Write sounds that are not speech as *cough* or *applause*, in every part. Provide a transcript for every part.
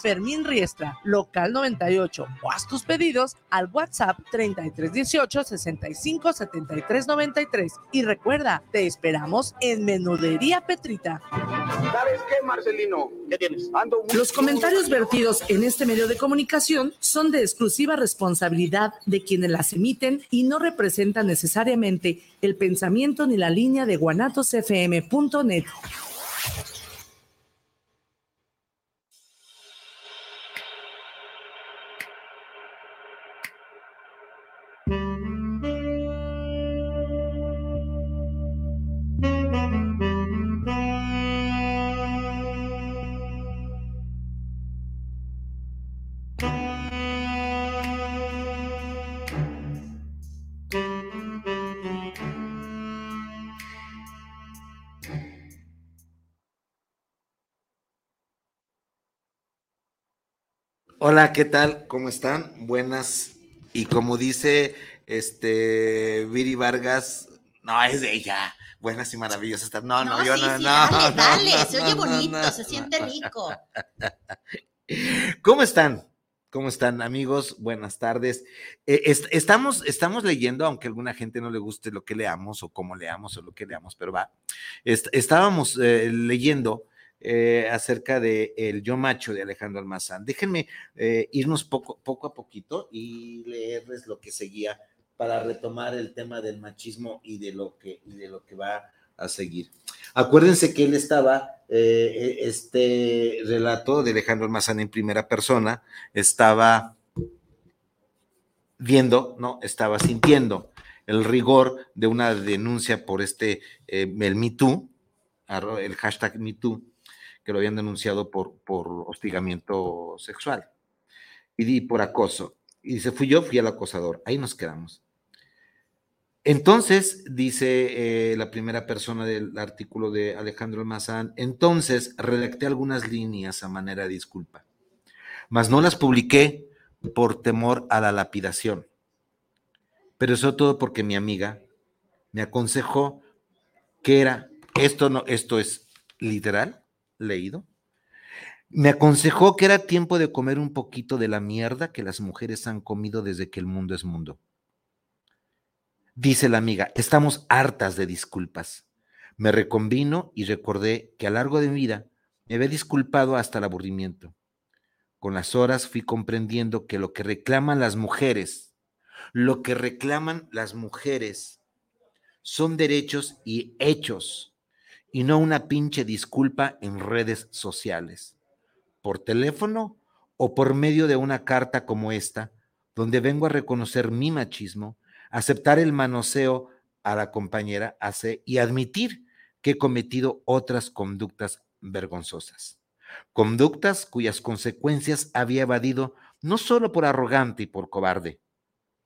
Fermín Riestra, local 98 o haz tus pedidos al WhatsApp 3318 65 73 93 y recuerda, te esperamos en Menudería Petrita. ¿Sabes qué, Marcelino? ¿Qué tienes? Los comentarios vertidos en este medio de comunicación son de exclusiva responsabilidad de quienes las emiten y no representan necesariamente el pensamiento ni la línea de guanatosfm.net. Hola, ¿qué tal? ¿Cómo están? Buenas. Y como dice este Viri Vargas, no es de ella. Buenas y maravillosas. No, no, yo *laughs* no, no. Dale, dale, se oye bonito, se siente rico. ¿Cómo están? ¿Cómo están, amigos? Buenas tardes. Eh, estamos, estamos leyendo, aunque a alguna gente no le guste lo que leamos o cómo leamos o lo que leamos, pero va. estábamos eh, leyendo eh, acerca de El Yo Macho de Alejandro Almazán. Déjenme eh, irnos poco, a poquito y leerles lo que seguía para retomar el tema del machismo y de lo que, va a seguir. Acuérdense que él estaba, eh, este relato de Alejandro Almazán en primera persona, estaba viendo, no, estaba sintiendo el rigor de una denuncia por este, MeToo, el hashtag MeToo, que lo habían denunciado por, por hostigamiento sexual y por acoso. Y dice, fui yo, fui el acosador. Ahí nos quedamos. Entonces, dice eh, la primera persona del artículo de Alejandro Almazán, entonces redacté algunas líneas a manera de disculpa, mas no las publiqué por temor a la lapidación. Pero eso todo porque mi amiga me aconsejó que era, esto no, esto es literal, leído, me aconsejó que era tiempo de comer un poquito de la mierda que las mujeres han comido desde que el mundo es mundo. Dice la amiga, estamos hartas de disculpas. Me reconvino y recordé que a lo largo de mi vida me había disculpado hasta el aburrimiento. Con las horas fui comprendiendo que lo que reclaman las mujeres, lo que reclaman las mujeres son derechos y hechos y no una pinche disculpa en redes sociales, por teléfono o por medio de una carta como esta, donde vengo a reconocer mi machismo, aceptar el manoseo a la compañera hace y admitir que he cometido otras conductas vergonzosas. Conductas cuyas consecuencias había evadido no solo por arrogante y por cobarde.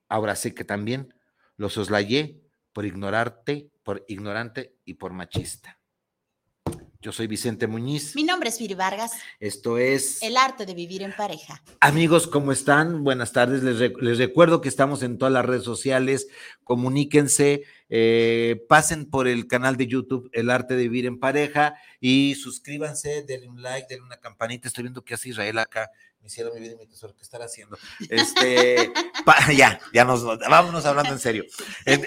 Ahora sé que también lo soslayé por ignorarte, por ignorante y por machista. Yo soy Vicente Muñiz. Mi nombre es Viri Vargas. Esto es... El arte de vivir en pareja. Amigos, ¿cómo están? Buenas tardes. Les, recuerdo que estamos en todas las redes sociales. Comuníquense, eh, pasen por el canal de YouTube El arte de vivir en pareja y suscríbanse, denle un like, denle una campanita. Estoy viendo que hace Israel acá mi cielo, mi vida y mi tesoro, ¿qué estará haciendo? Este, *laughs* ya, ya nos, vámonos hablando en serio. En,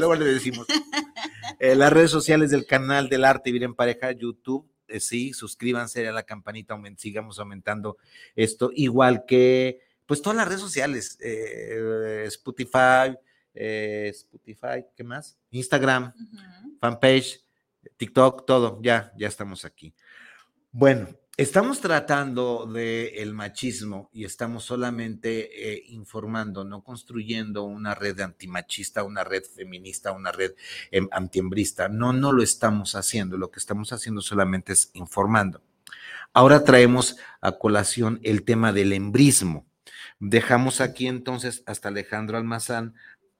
luego, le decimos. Eh, las redes sociales del canal del arte Vivir en Pareja, YouTube, eh, sí, suscríbanse a la campanita, sigamos aumentando esto, igual que, pues todas las redes sociales, eh, Spotify, Spotify, ¿qué más? Instagram, fanpage, TikTok, todo, ya, ya estamos aquí. Bueno, Estamos tratando del machismo y estamos solamente eh, informando, no construyendo una red antimachista, una red feminista, una red em, antiembrista. No, no lo estamos haciendo. Lo que estamos haciendo solamente es informando. Ahora traemos a colación el tema del embrismo. Dejamos aquí entonces hasta Alejandro Almazán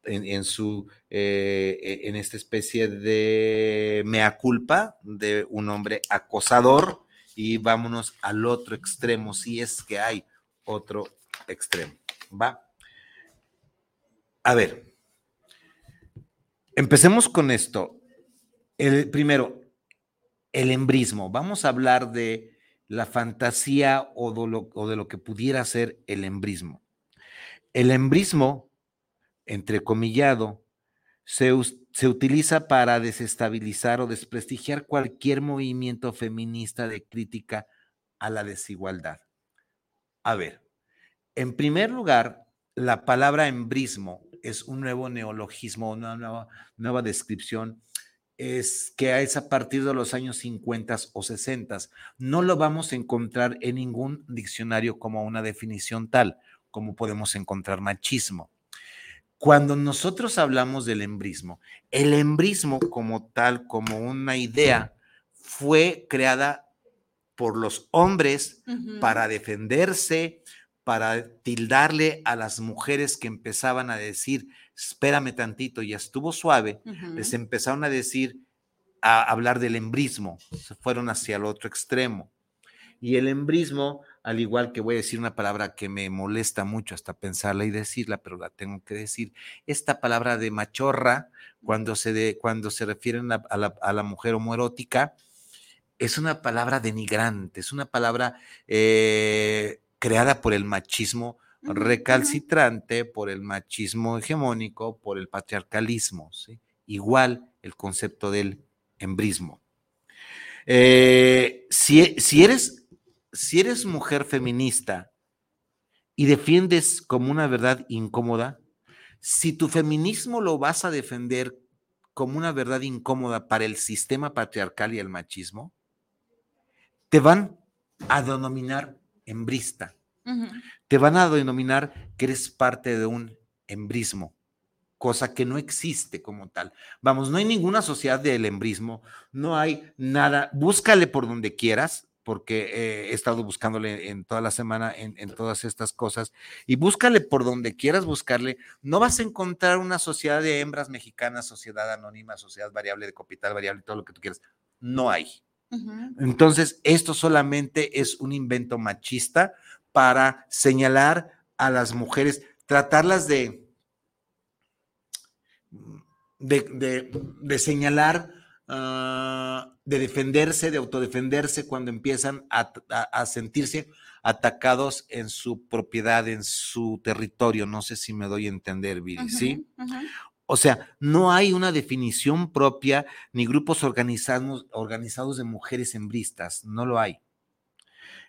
en, su eh, e, en esta especie de mea culpa de un hombre acosador y vámonos al otro extremo, si es que hay otro extremo. ¿Va? A ver, empecemos con esto. El primero, el embrismo. Vamos a hablar de la fantasía o de lo, que pudiera ser el embrismo. El embrismo, entrecomillado, se, se utiliza para desestabilizar o desprestigiar cualquier movimiento feminista de crítica a la desigualdad. A ver, en primer lugar, la palabra embrismo es un nuevo neologismo, una nueva, nueva descripción es que es a partir de los años 50 o 60. No lo vamos a encontrar en ningún diccionario como una definición tal, como podemos encontrar machismo. Cuando nosotros hablamos del embrismo, el embrismo como tal, como una idea, fue creada por los hombres para defenderse, para tildarle a las mujeres que empezaban a decir, espérame tantito, ya estuvo suave, les empezaron a decir, a hablar del embrismo, se fueron hacia el otro extremo. Y el embrismo, al igual que voy a decir una palabra que me molesta mucho hasta pensarla y decirla, pero la tengo que decir, esta palabra de machorra, cuando se, de, cuando se refieren a, la, a la mujer homoerótica, es una palabra denigrante, es una palabra eh, creada por el machismo recalcitrante por el machismo hegemónico, por el patriarcalismo. Igual el concepto del embrismo. Eh, si, si, eres, si eres mujer feminista y defiendes como una verdad incómoda, si tu feminismo lo vas a defender como una verdad incómoda para el sistema patriarcal y el machismo, te van a denominar embrista te van a denominar que eres parte de un embrismo, cosa que no existe como tal. Vamos, no hay ninguna sociedad del embrismo, no hay nada, búscale por donde quieras, porque eh, he estado buscándole en toda la semana en, en, todas estas cosas, y búscale por donde quieras buscarle, no vas a encontrar una sociedad de hembras mexicanas, sociedad anónima, sociedad variable de capital variable, todo lo que tú quieras. No hay. Entonces, esto solamente es un invento machista para señalar a las mujeres, tratarlas de, de, de, señalar, uh, de defenderse, de autodefenderse cuando empiezan a, a, a, sentirse atacados en su propiedad, en su territorio. No sé si me doy a entender, Viri, uh -huh, ¿sí? Uh -huh. O sea, no hay una definición propia ni grupos organizados, organizados de mujeres hembristas, no lo hay.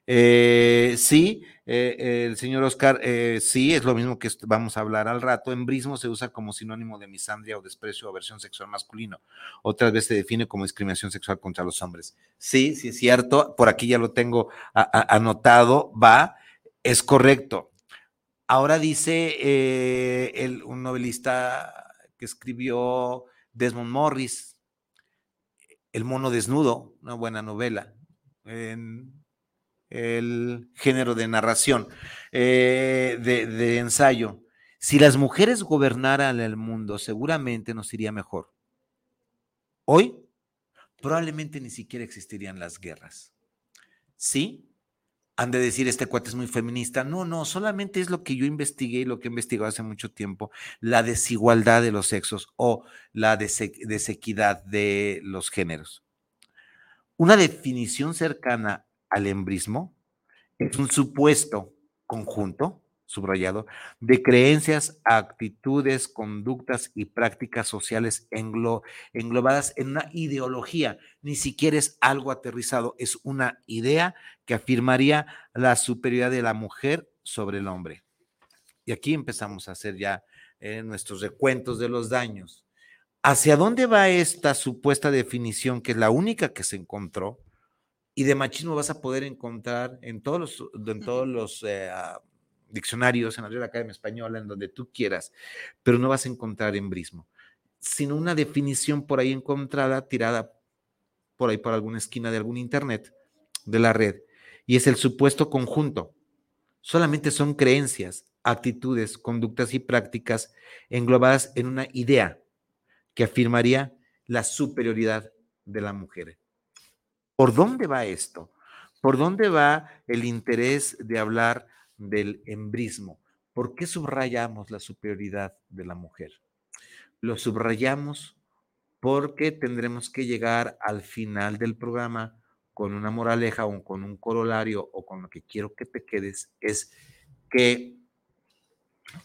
Eh, sí, eh, el señor Oscar, eh, sí, es lo mismo que vamos a hablar al rato. Embrismo se usa como sinónimo de misandria o desprecio o aversión sexual masculino. Otras veces se define como discriminación sexual contra los hombres. Sí, sí es cierto. Por aquí ya lo tengo anotado. Va, es correcto. Ahora dice el, un novelista que escribió Desmond Morris, El mono desnudo, una buena novela. El género de narración, eh, de, ensayo. Si las mujeres gobernaran el mundo, seguramente nos iría mejor. Hoy, probablemente ni siquiera existirían las guerras. ¿Sí? Han de decir, este cuate es muy feminista. No, no, solamente es lo que yo investigué y lo que he investigado hace mucho tiempo, la desigualdad de los sexos o la desequidad de los géneros. Una definición cercana al embrismo es un supuesto conjunto, subrayado, de creencias, actitudes, conductas y prácticas sociales englo englobadas en una ideología. Ni siquiera es algo aterrizado, es una idea que afirmaría la superioridad de la mujer sobre el hombre. Y aquí empezamos a hacer ya eh, nuestros recuentos de los daños. ¿Hacia dónde va esta supuesta definición, que es la única que se encontró? Y de machismo vas a poder encontrar en todos los, en todos los eh, diccionarios, en la Real Academia Española, en donde tú quieras, pero no vas a encontrar embrismo, sino una definición por ahí encontrada, tirada por ahí por alguna esquina de algún internet de la red, y es el supuesto conjunto. Solamente son creencias, actitudes, conductas y prácticas englobadas en una idea que afirmaría la superioridad de la mujer. ¿Por dónde va esto? ¿Por dónde va el interés de hablar del embrismo? ¿Por qué subrayamos la superioridad de la mujer? Lo subrayamos porque tendremos que llegar al final del programa con una moraleja o con un corolario o con lo que quiero que te quedes es que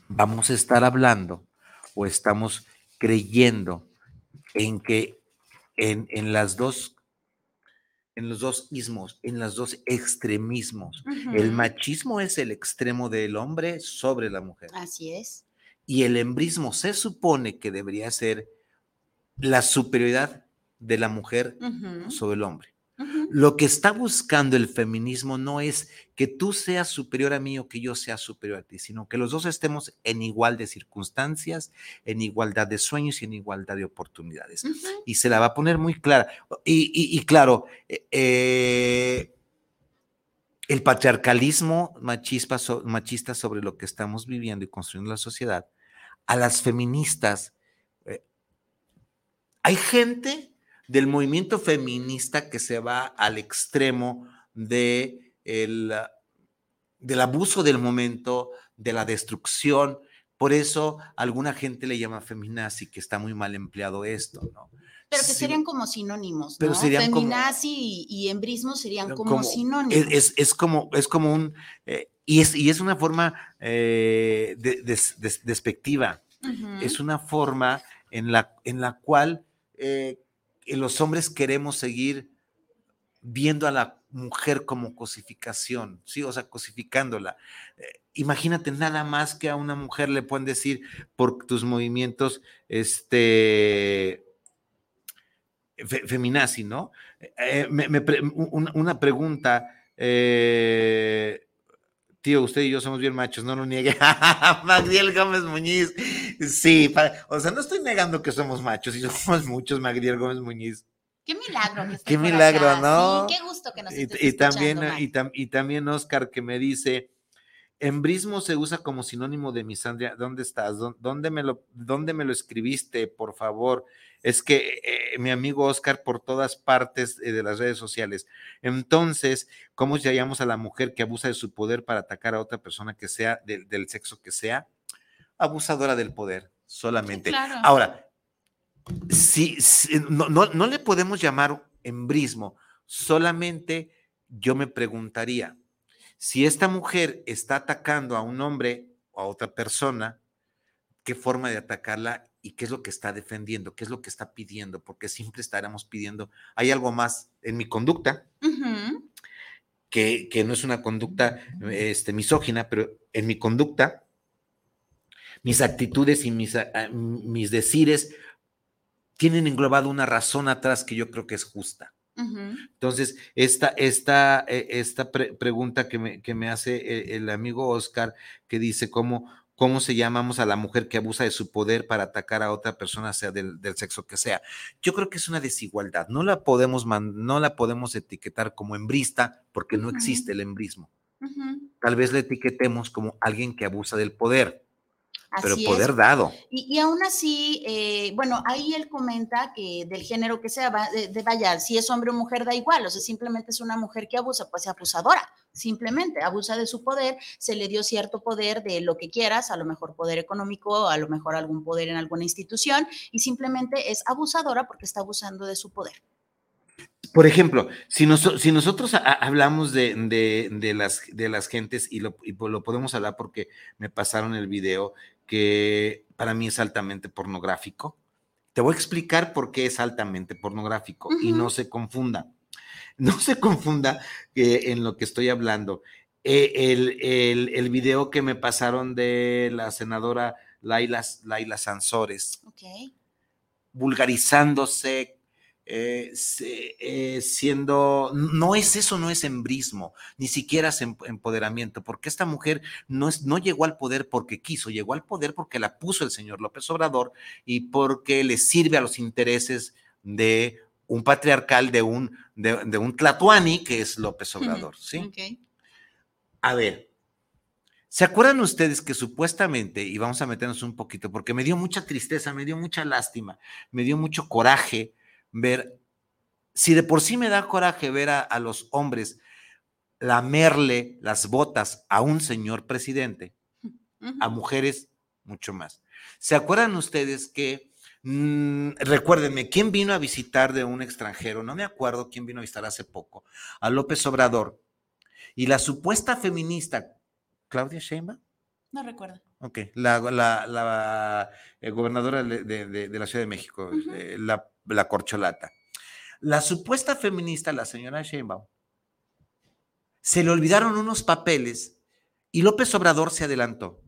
vamos a estar hablando o estamos creyendo en que en, en las dos en los dos ismos, en los dos extremismos. El machismo es el extremo del hombre sobre la mujer. Así es. Y el embrismo se supone que debería ser la superioridad de la mujer sobre el hombre. Lo que está buscando el feminismo no es que tú seas superior a mí o que yo sea superior a ti, sino que los dos estemos en igual de circunstancias, en igualdad de sueños y en igualdad de oportunidades. Y se la va a poner muy clara. Y, y- y claro, eh, eh, el patriarcalismo machista sobre lo que estamos viviendo y construyendo la sociedad, a las feministas, eh, hay gente del movimiento feminista que se va al extremo de el, del abuso del momento, de la destrucción. Por eso alguna gente le llama feminazi, que está muy mal empleado esto, ¿no? Pero que Sí, serían como sinónimos, Pero serían como- Feminazi y, y embrismo serían como, como- sinónimos. es, es- como, es como un, eh, y, es, y es una forma eh, de- des- des- despectiva, es una forma en la, en la cual eh, los hombres queremos seguir viendo a la mujer como cosificación, ¿sí? O sea, cosificándola. Eh, imagínate nada más que a una mujer le pueden decir por tus movimientos, este, fe- feminazi, ¿no? Eh, me- una pregunta, eh, tío, usted y yo somos bien machos, no lo niegue. *laughs* Magdiel Gómez Muñiz, sí, o sea, no estoy negando que somos machos y somos muchos, Magdiel Gómez Muñiz. Qué milagro que estés Qué por milagro, acá. ¿no? Sí, qué gusto que nos Y, estés y también, y, tam- y también Oscar que me dice, embrismo se usa como sinónimo de misandria. ¿Dónde estás? ¿Dó- ¿Dónde me lo, dónde me lo escribiste, por favor? Es que eh, mi amigo Oscar por todas partes eh, de las redes sociales. Entonces, ¿cómo llamamos a la mujer que abusa de su poder para atacar a otra persona que sea del, del sexo que sea? Abusadora del poder, solamente. claro. Ahora, si, si- no, no, no le podemos llamar embrismo, solamente yo me preguntaría, si esta mujer está atacando a un hombre o a otra persona, ¿qué forma de atacarla y qué es lo que está defendiendo? ¿Qué es lo que está pidiendo? Porque siempre estaremos pidiendo, hay algo más en mi conducta, que, que no es una conducta este, misógina, pero en mi conducta, mis actitudes y mis, a- a- mis decires tienen englobado una razón atrás que yo creo que es justa. Entonces, esta, esta, eh, esta pre- pregunta que me, que me hace eh, el amigo Oscar, que dice cómo, cómo se llamamos a la mujer que abusa de su poder para atacar a otra persona, sea del, del sexo que sea. Yo creo que es una desigualdad. No la podemos, man- no la podemos etiquetar como hembrista porque no existe el embrismo. Tal vez la etiquetemos como alguien que abusa del poder, pero poder es. dado. Y, y aún así, eh, bueno, ahí él comenta que del género que sea, va- de, de vaya, si es hombre o mujer da igual, o sea, simplemente es una mujer que abusa, pues es abusadora, simplemente abusa de su poder, se le dio cierto poder de lo que quieras, a lo mejor poder económico, a lo mejor algún poder en alguna institución, y simplemente es abusadora porque está abusando de su poder. Por ejemplo, si, noso- si nosotros a- hablamos de, de- de las, de las gentes, y lo, y po- lo podemos hablar porque me pasaron el video, que para mí es altamente pornográfico, te voy a explicar por qué es altamente pornográfico y no se confunda. *laughs* No se confunda eh, en lo que estoy hablando. Eh, el, el- el video que me pasaron de la senadora Laila, Laila Sansores, Ok. vulgarizándose, eh, eh, siendo, no es eso, no es embrismo, ni siquiera es em- empoderamiento, porque esta mujer no, es, no llegó al poder porque quiso, llegó al poder porque la puso el señor López Obrador y porque le sirve a los intereses de un patriarcal, de un, de, de un tlatuani que es López Obrador, ¿sí? A ver, ¿se acuerdan ustedes que supuestamente, y vamos a meternos un poquito, porque me dio mucha tristeza, me dio mucha lástima, me dio mucho coraje ver, si de por sí me da coraje ver a, a los hombres lamerle las botas a un señor presidente, a mujeres mucho más. ¿Se acuerdan ustedes que Mm, recuérdenme, ¿quién vino a visitar de un extranjero? No me acuerdo quién vino a visitar hace poco, a López Obrador. Y la supuesta feminista, Claudia Sheinbaum. No recuerdo. Ok, la, la, la eh, gobernadora de, de, de, la Ciudad de México, eh, la, la corcholata. La supuesta feminista, la señora Sheinbaum, se le olvidaron unos papeles y López Obrador se adelantó.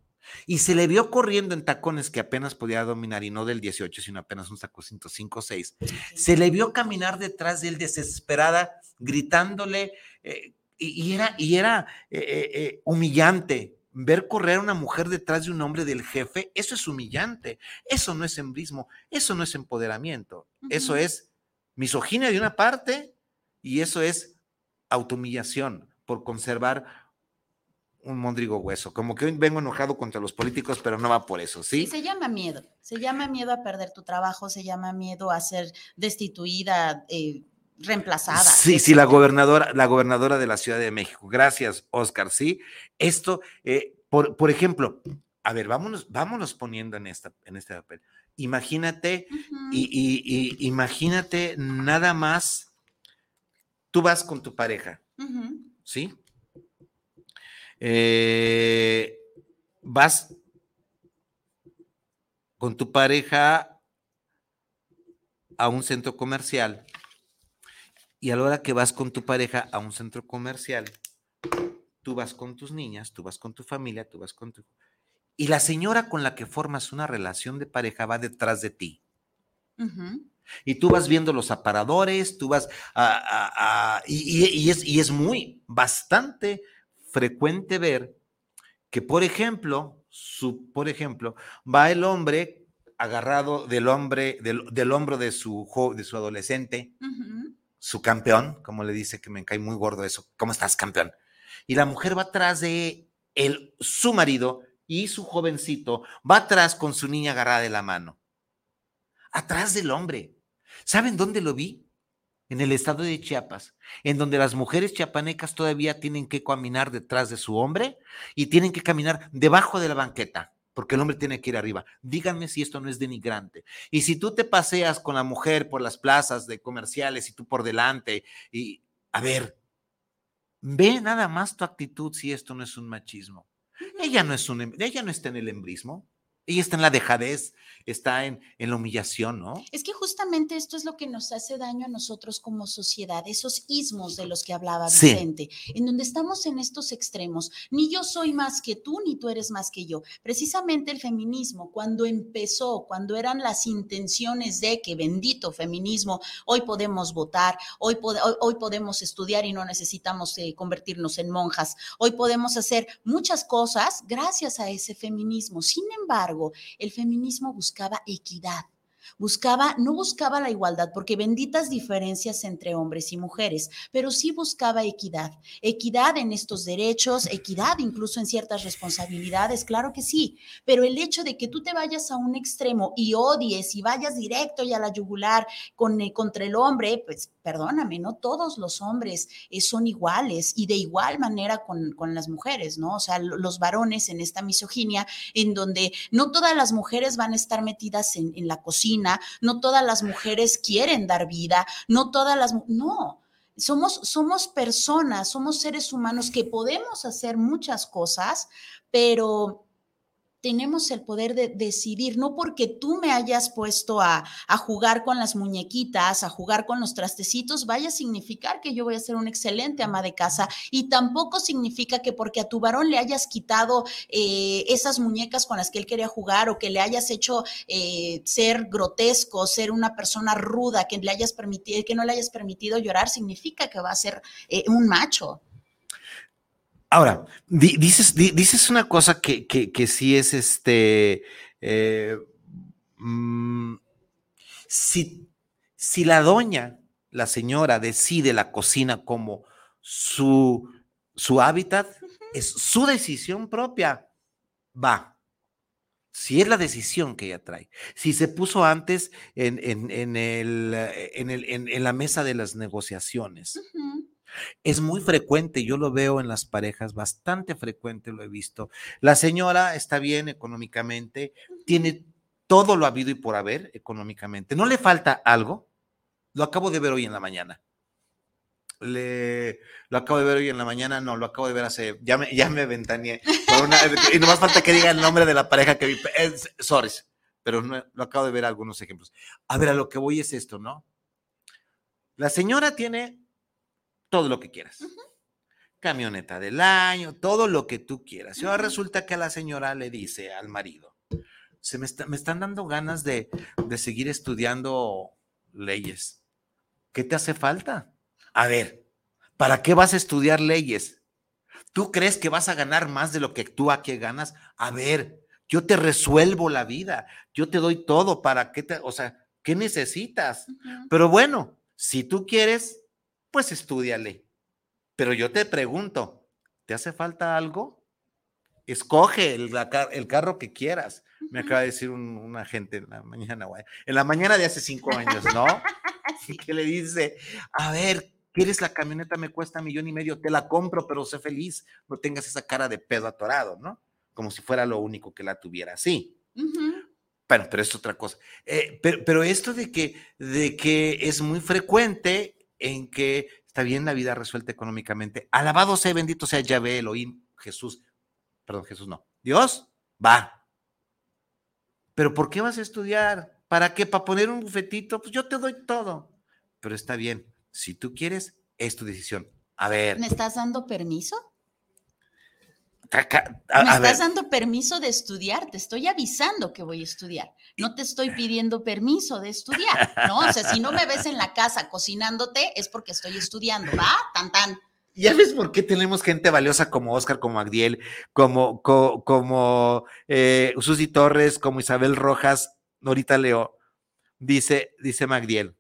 Y se le vio corriendo en tacones que apenas podía dominar, y no del 18, sino apenas un tacocito 5 o 6. Se le vio caminar detrás de él desesperada, gritándole, eh, y, y era, y era eh, eh, humillante. Ver correr a una mujer detrás de un hombre del jefe, eso es humillante. Eso no es embrismo, eso no es empoderamiento. Eso es misoginia de una parte y eso es autohumillación por conservar un mondrigo hueso. Como que hoy vengo enojado contra los políticos, pero no va por eso, Sí, se llama miedo. Se llama miedo a perder tu trabajo, se llama miedo a ser destituida, eh, reemplazada. Sí, sí, la gobernadora, la gobernadora de la Ciudad de México. Gracias, Oscar. Sí, esto, eh, por, por ejemplo, a ver, vámonos, vámonos poniendo en, esta, en este papel. Imagínate, y, y- y imagínate nada más, tú vas con tu pareja. ¿sí? Eh, vas con tu pareja a un centro comercial y a la hora que vas con tu pareja a un centro comercial, tú vas con tus niñas, tú vas con tu familia, tú vas con tu... Y la señora con la que formas una relación de pareja va detrás de ti. Y tú vas viendo los aparadores, tú vas a... a- a- y, es, y es muy, bastante frecuente ver que, por ejemplo, su, por ejemplo, va el hombre agarrado del hombre, del, del hombro de su, de su adolescente, su campeón, como le dice que me cae muy gordo eso, ¿cómo estás, campeón? Y la mujer va atrás de el, su marido y su jovencito va atrás con su niña agarrada de la mano. Atrás del hombre. ¿Saben dónde lo vi? En el estado de Chiapas, en donde las mujeres chiapanecas todavía tienen que caminar detrás de su hombre y tienen que caminar debajo de la banqueta, porque el hombre tiene que ir arriba. Díganme si esto no es denigrante. Y si tú te paseas con la mujer por las plazas de comerciales y tú por delante, y a ver, ve nada más tu actitud si esto no es un machismo. Ella no es un, em- ella no está en el embrismo, ella está en la dejadez, está en, en la humillación, ¿no? Es que justamente esto es lo que nos hace daño a nosotros como sociedad, esos ismos de los que hablaba Sí. Vicente, en donde estamos en estos extremos. Ni yo soy más que tú, ni tú eres más que yo. Precisamente el feminismo, cuando empezó, cuando eran las intenciones de que bendito feminismo, hoy podemos votar, hoy, pod- hoy, hoy podemos estudiar y no necesitamos eh, convertirnos en monjas, hoy podemos hacer muchas cosas gracias a ese feminismo. Sin embargo, el feminismo buscaba equidad. Buscaba, no buscaba la igualdad, porque benditas diferencias entre hombres y mujeres, pero sí buscaba equidad. Equidad en estos derechos, equidad incluso en ciertas responsabilidades, claro que sí, pero el hecho de que tú te vayas a un extremo y odies y vayas directo y a la yugular con, eh, contra el hombre, pues perdóname, no todos los hombres eh, son iguales y de igual manera con, con las mujeres, ¿no? O sea, lo- los varones en esta misoginia en donde no todas las mujeres van a estar metidas en la cocina, no todas las mujeres quieren dar vida, no todas las... No, somos, somos personas, somos seres humanos que podemos hacer muchas cosas, pero tenemos el poder de decidir, no porque tú me hayas puesto a, jugar con las muñequitas, a jugar con los trastecitos, vaya a significar que yo voy a ser una excelente ama de casa y tampoco significa que porque a tu varón le hayas quitado eh, esas muñecas con las que él quería jugar o que le hayas hecho eh, ser grotesco, ser una persona ruda, que le hayas permitido, que no le hayas permitido llorar, significa que va a ser eh, un macho. Ahora, di- dices, di- dices una cosa que, que, que sí es este. eh, mm, si, si la doña, la señora, decide la cocina como su, su hábitat, es su decisión propia. Va. Si es la decisión que ella trae. Si se puso antes en, en, en el, en, el, en, la mesa de las negociaciones. Es muy frecuente, yo lo veo en las parejas, bastante frecuente lo he visto. La señora está bien económicamente, tiene todo lo habido y por haber económicamente. ¿No le falta algo? Lo acabo de ver hoy en la mañana. Le, lo acabo de ver hoy en la mañana, no, lo acabo de ver hace, ya me, ya me ventaneé. *laughs* y no más falta que diga el nombre de la pareja que vi. sorry, pero no, lo acabo de ver algunos ejemplos. A ver, a lo que voy es esto, ¿no? La señora tiene todo lo que quieras. Camioneta del año, todo lo que tú quieras. Y ahora resulta que a la señora le dice al marido, se me, me están dando ganas de, de seguir estudiando leyes. ¿Qué te hace falta? A ver, ¿para qué vas a estudiar leyes? ¿Tú crees que vas a ganar más de lo que tú aquí ganas? A ver, yo te resuelvo la vida, yo te doy todo para que te, o sea, ¿qué necesitas? Pero bueno, si tú quieres, pues estudiale. Pero yo te pregunto, ¿te hace falta algo? Escoge el, el carro que quieras. Me acaba de decir un, un agente en la mañana, güey. En la mañana de hace cinco años, ¿no? *laughs* *laughs* que le dice, a ver, ¿quieres la camioneta? Me cuesta millón y medio, te la compro, pero sé feliz. No tengas esa cara de pedo atorado, ¿no? Como si fuera lo único que la tuviera así. Bueno, pero es otra cosa. Eh, pero, esto de que, de que es muy frecuente en que está bien la vida resuelta económicamente. Alabado sea, bendito sea Yahvé, Elohim, Jesús. Perdón, Jesús no. Dios, va. Pero ¿por qué vas a estudiar? ¿Para qué? ¿Para poner un bufetito? Pues yo te doy todo. Pero está bien. Si tú quieres, es tu decisión. A ver. ¿Me estás dando permiso? Me estás dando permiso de estudiar, te estoy avisando que voy a estudiar. No te estoy pidiendo permiso de estudiar, ¿no? O sea, si no me ves en la casa cocinándote, es porque estoy estudiando, ¿va? Tan, tan. ¿Ya ves por qué tenemos gente valiosa como Oscar, como Agdiel, como, como, eh, Susi Torres, como Isabel Rojas, Norita Leo? Dice, dice Magdiel,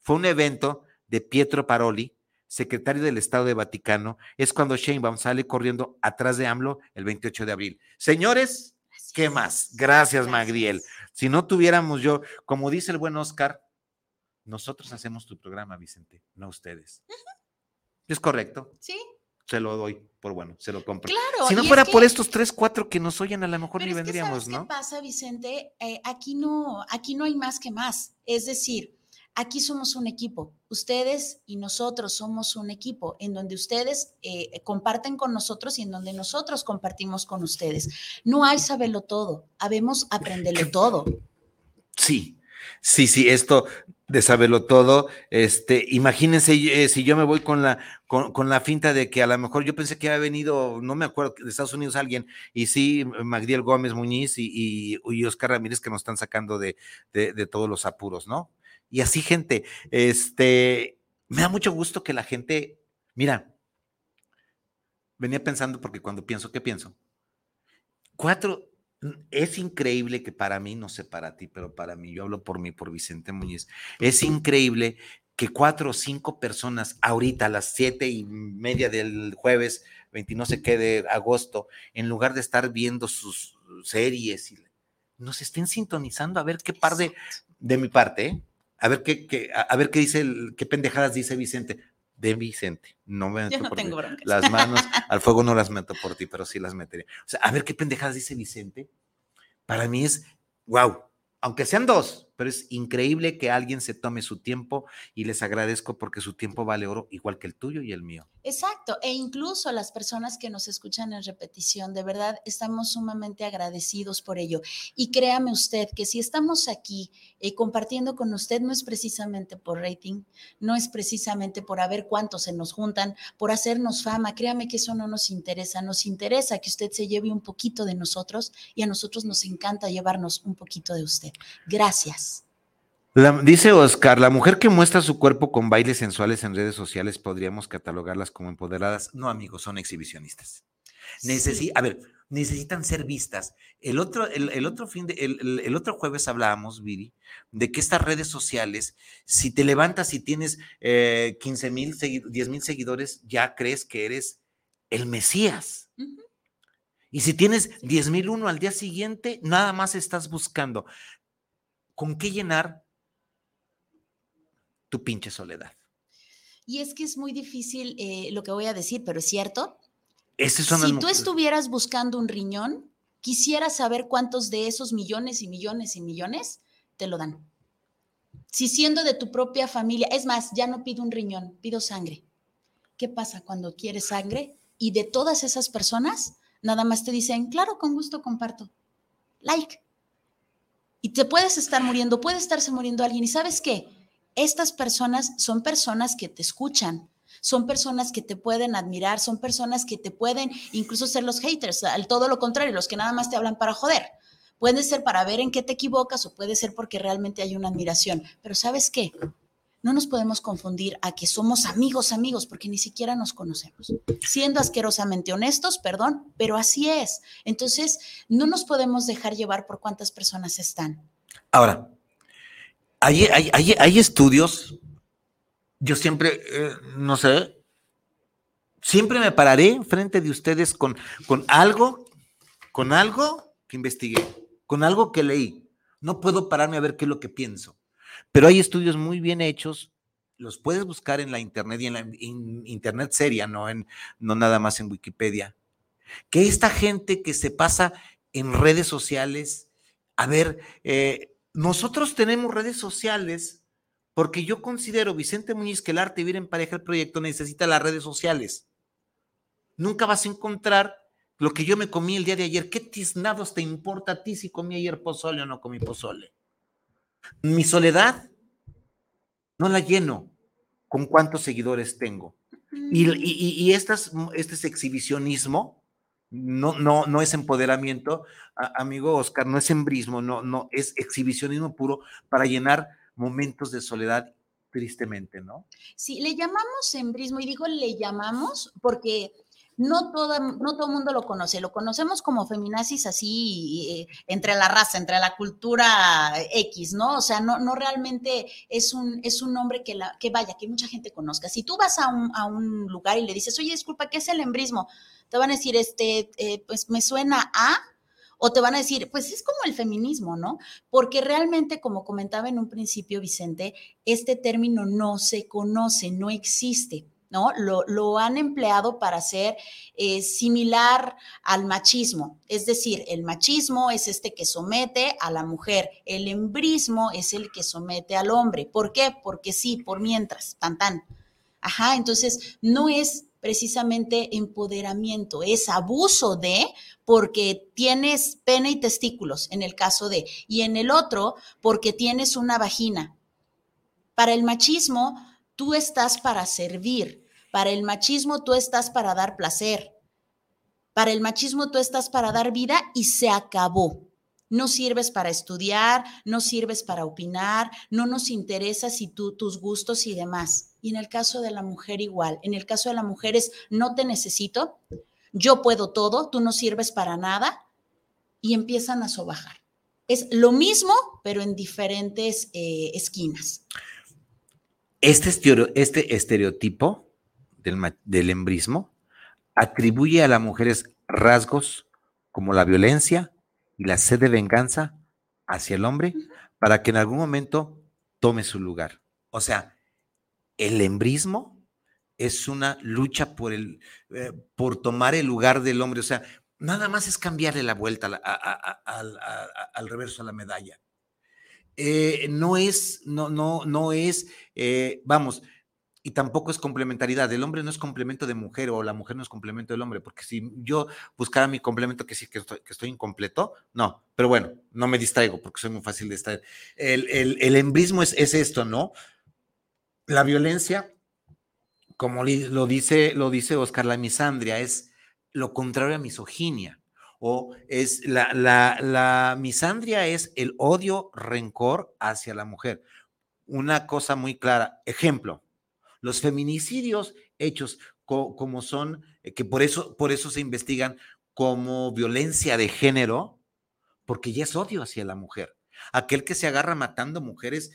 fue un evento de Pietro Paroli, secretario del Estado de Vaticano, es cuando Sheinbaum sale corriendo atrás de AMLO el 28 de abril. Señores, ¿qué más? Gracias, Magdiel. Si no tuviéramos yo, como dice el buen Oscar, nosotros hacemos tu programa, Vicente, no ustedes. ¿Es correcto? Sí. Se lo doy por bueno, se lo compro. Claro. Si no fuera por estos tres, cuatro que nos oyen, a lo mejor ni vendríamos, ¿no? ¿Qué pasa, Vicente? Eh, aquí no, aquí no hay más que más. Es decir, Aquí somos un equipo. Ustedes y nosotros somos un equipo en donde ustedes eh, comparten con nosotros y en donde nosotros compartimos con ustedes. No hay saberlo todo, habemos aprenderlo todo. Sí, sí, sí, esto de saberlo todo, este, imagínense eh, si yo me voy con la, con, la finta de que a lo mejor yo pensé que había venido, no me acuerdo, de Estados Unidos alguien, y sí, Magdiel Gómez Muñiz y, y, Oscar Ramírez que nos están sacando de, de todos los apuros, ¿no? Y así, gente, este, me da mucho gusto que la gente, mira, venía pensando porque cuando pienso, ¿qué pienso? Cuatro, es increíble que para mí, no sé para ti, pero para mí, yo hablo por mí, por Vicente Muñiz, es increíble que cuatro o cinco personas ahorita a las siete y media del jueves, 20 no sé qué de agosto, en lugar de estar viendo sus series, nos estén sintonizando a ver qué par de, de mi parte, ¿eh? A ver qué, a, ver qué dice, qué pendejadas dice Vicente. De Vicente, no me meto por tengo Las manos *laughs* al fuego no las meto por ti, pero sí las metería. O sea, a ver qué pendejadas dice Vicente. Para mí es, wow, aunque sean dos, pero es increíble que alguien se tome su tiempo y les agradezco porque su tiempo vale oro igual que el tuyo y el mío. Exacto, e incluso las personas que nos escuchan en repetición, de verdad estamos sumamente agradecidos por ello. Y créame usted que si estamos aquí eh, compartiendo con usted no es precisamente por rating, no es precisamente por a ver cuántos se nos juntan, por hacernos fama, créame que eso no nos interesa, nos interesa que usted se lleve un poquito de nosotros y a nosotros nos encanta llevarnos un poquito de usted. Gracias. Dice Oscar, la mujer que muestra su cuerpo con bailes sensuales en redes sociales podríamos catalogarlas como empoderadas. No, amigos, son exhibicionistas. a ver, necesitan ser vistas. El otro, el, otro fin de, el, otro jueves hablábamos, Viri, de que estas redes sociales, si te levantas y tienes 15 eh, mil, 10 mil seguidores, ya crees que eres el Mesías. Y si tienes 10 mil uno al día siguiente, nada más estás buscando con qué llenar tu pinche soledad. Y es que es muy difícil eh, lo que voy a decir, pero es cierto. son si tú estuvieras buscando un riñón, Quisiera saber cuántos de esos millones y millones y millones te lo dan. Si siendo de tu propia familia, es más, ya no pido un riñón, pido sangre. ¿Qué pasa cuando quieres sangre? Y de todas esas personas, nada más te dicen, claro, con gusto comparto. Like. Y te puedes estar muriendo, puede estarse muriendo alguien. ¿Y sabes qué? Estas personas son personas que te escuchan, son personas que te pueden admirar, son personas que te pueden incluso ser los haters, al todo lo contrario, los que nada más te hablan para joder. Puede ser para ver en qué te equivocas o puede ser porque realmente hay una admiración. Pero ¿sabes qué? No nos podemos confundir a que somos amigos, amigos, porque ni siquiera nos conocemos. Siendo asquerosamente honestos, perdón, pero así es. Entonces, no nos podemos dejar llevar por cuántas personas están. Ahora, hay, hay, estudios, yo siempre, eh, no sé, siempre me pararé frente de ustedes con, con algo, con algo que investigué, con algo que leí. No puedo pararme a ver qué es lo que pienso. Pero hay estudios muy bien hechos, los puedes buscar en la internet y en la internet seria, no, en, no nada más en Wikipedia. Que esta gente que se pasa en redes sociales, a ver, eh, nosotros tenemos redes sociales porque yo considero, Vicente Muñiz, que el arte vivir en pareja, el proyecto necesita las redes sociales. Nunca vas a encontrar lo que yo me comí el día de ayer. ¿Qué tiznados te importa a ti si comí ayer pozole o no comí pozole? Mi soledad no la lleno con cuántos seguidores tengo. Y, y, este es exhibicionismo no, no, no es empoderamiento, amigo Oscar, no es embrismo, no, no, es exhibicionismo puro para llenar momentos de soledad tristemente, ¿no? Sí, le llamamos embrismo y digo le llamamos porque no todo, no todo mundo lo conoce, lo conocemos como feminazis así eh, entre la raza, entre la cultura X, ¿no? O sea, no, no realmente es un, es un nombre que, la, que vaya, que mucha gente conozca. Si tú vas a un, a un lugar y le dices, oye, disculpa, ¿qué es el embrismo? Te van a decir, este, eh, pues me suena a, o te van a decir, pues es como el feminismo, ¿no? Porque realmente, como comentaba en un principio Vicente, este término no se conoce, no existe. ¿No? Lo, han empleado para ser eh, similar al machismo. Es decir, el machismo es este que somete a la mujer, el embrismo es el que somete al hombre. ¿Por qué? Porque sí, por mientras, tan tan. Ajá, entonces no es precisamente empoderamiento, es abuso de, porque tienes pene y testículos, en el caso de, y en el otro, porque tienes una vagina. Para el machismo, tú estás para servir, para el machismo tú estás para dar placer. Para el machismo tú estás para dar vida y se acabó. No sirves para estudiar, no sirves para opinar, no nos interesa si tú, tus gustos y demás. Y en el caso de la mujer igual, en el caso de la mujer es no te necesito, yo puedo todo, tú no sirves para nada y empiezan a sobajar. Es lo mismo, pero en diferentes eh, esquinas. Este, este estereotipo del, embrismo atribuye a las mujeres rasgos como la violencia y la sed de venganza hacia el hombre para que en algún momento tome su lugar. O sea, el embrismo es una lucha por, el, eh, por tomar el lugar del hombre. O sea, nada más es cambiarle la vuelta al reverso a la medalla. Eh, no es, no, no, no es, eh, vamos, y tampoco es complementariedad. El hombre no es complemento de mujer o la mujer no es complemento del hombre, porque si yo buscara mi complemento que sí que estoy, incompleto, no, pero bueno, no me distraigo porque soy muy fácil de distraer. El, el, embrismo es, es, esto, ¿no? La violencia, como lo dice, lo dice Oscar, la misandria es lo contrario a misoginia. O es la, la, la misandria es el odio, rencor hacia la mujer. Una cosa muy clara. Ejemplo, los feminicidios hechos como son, eh, que por eso, por eso se investigan como violencia de género, porque ya es odio hacia la mujer. Aquel que se agarra matando mujeres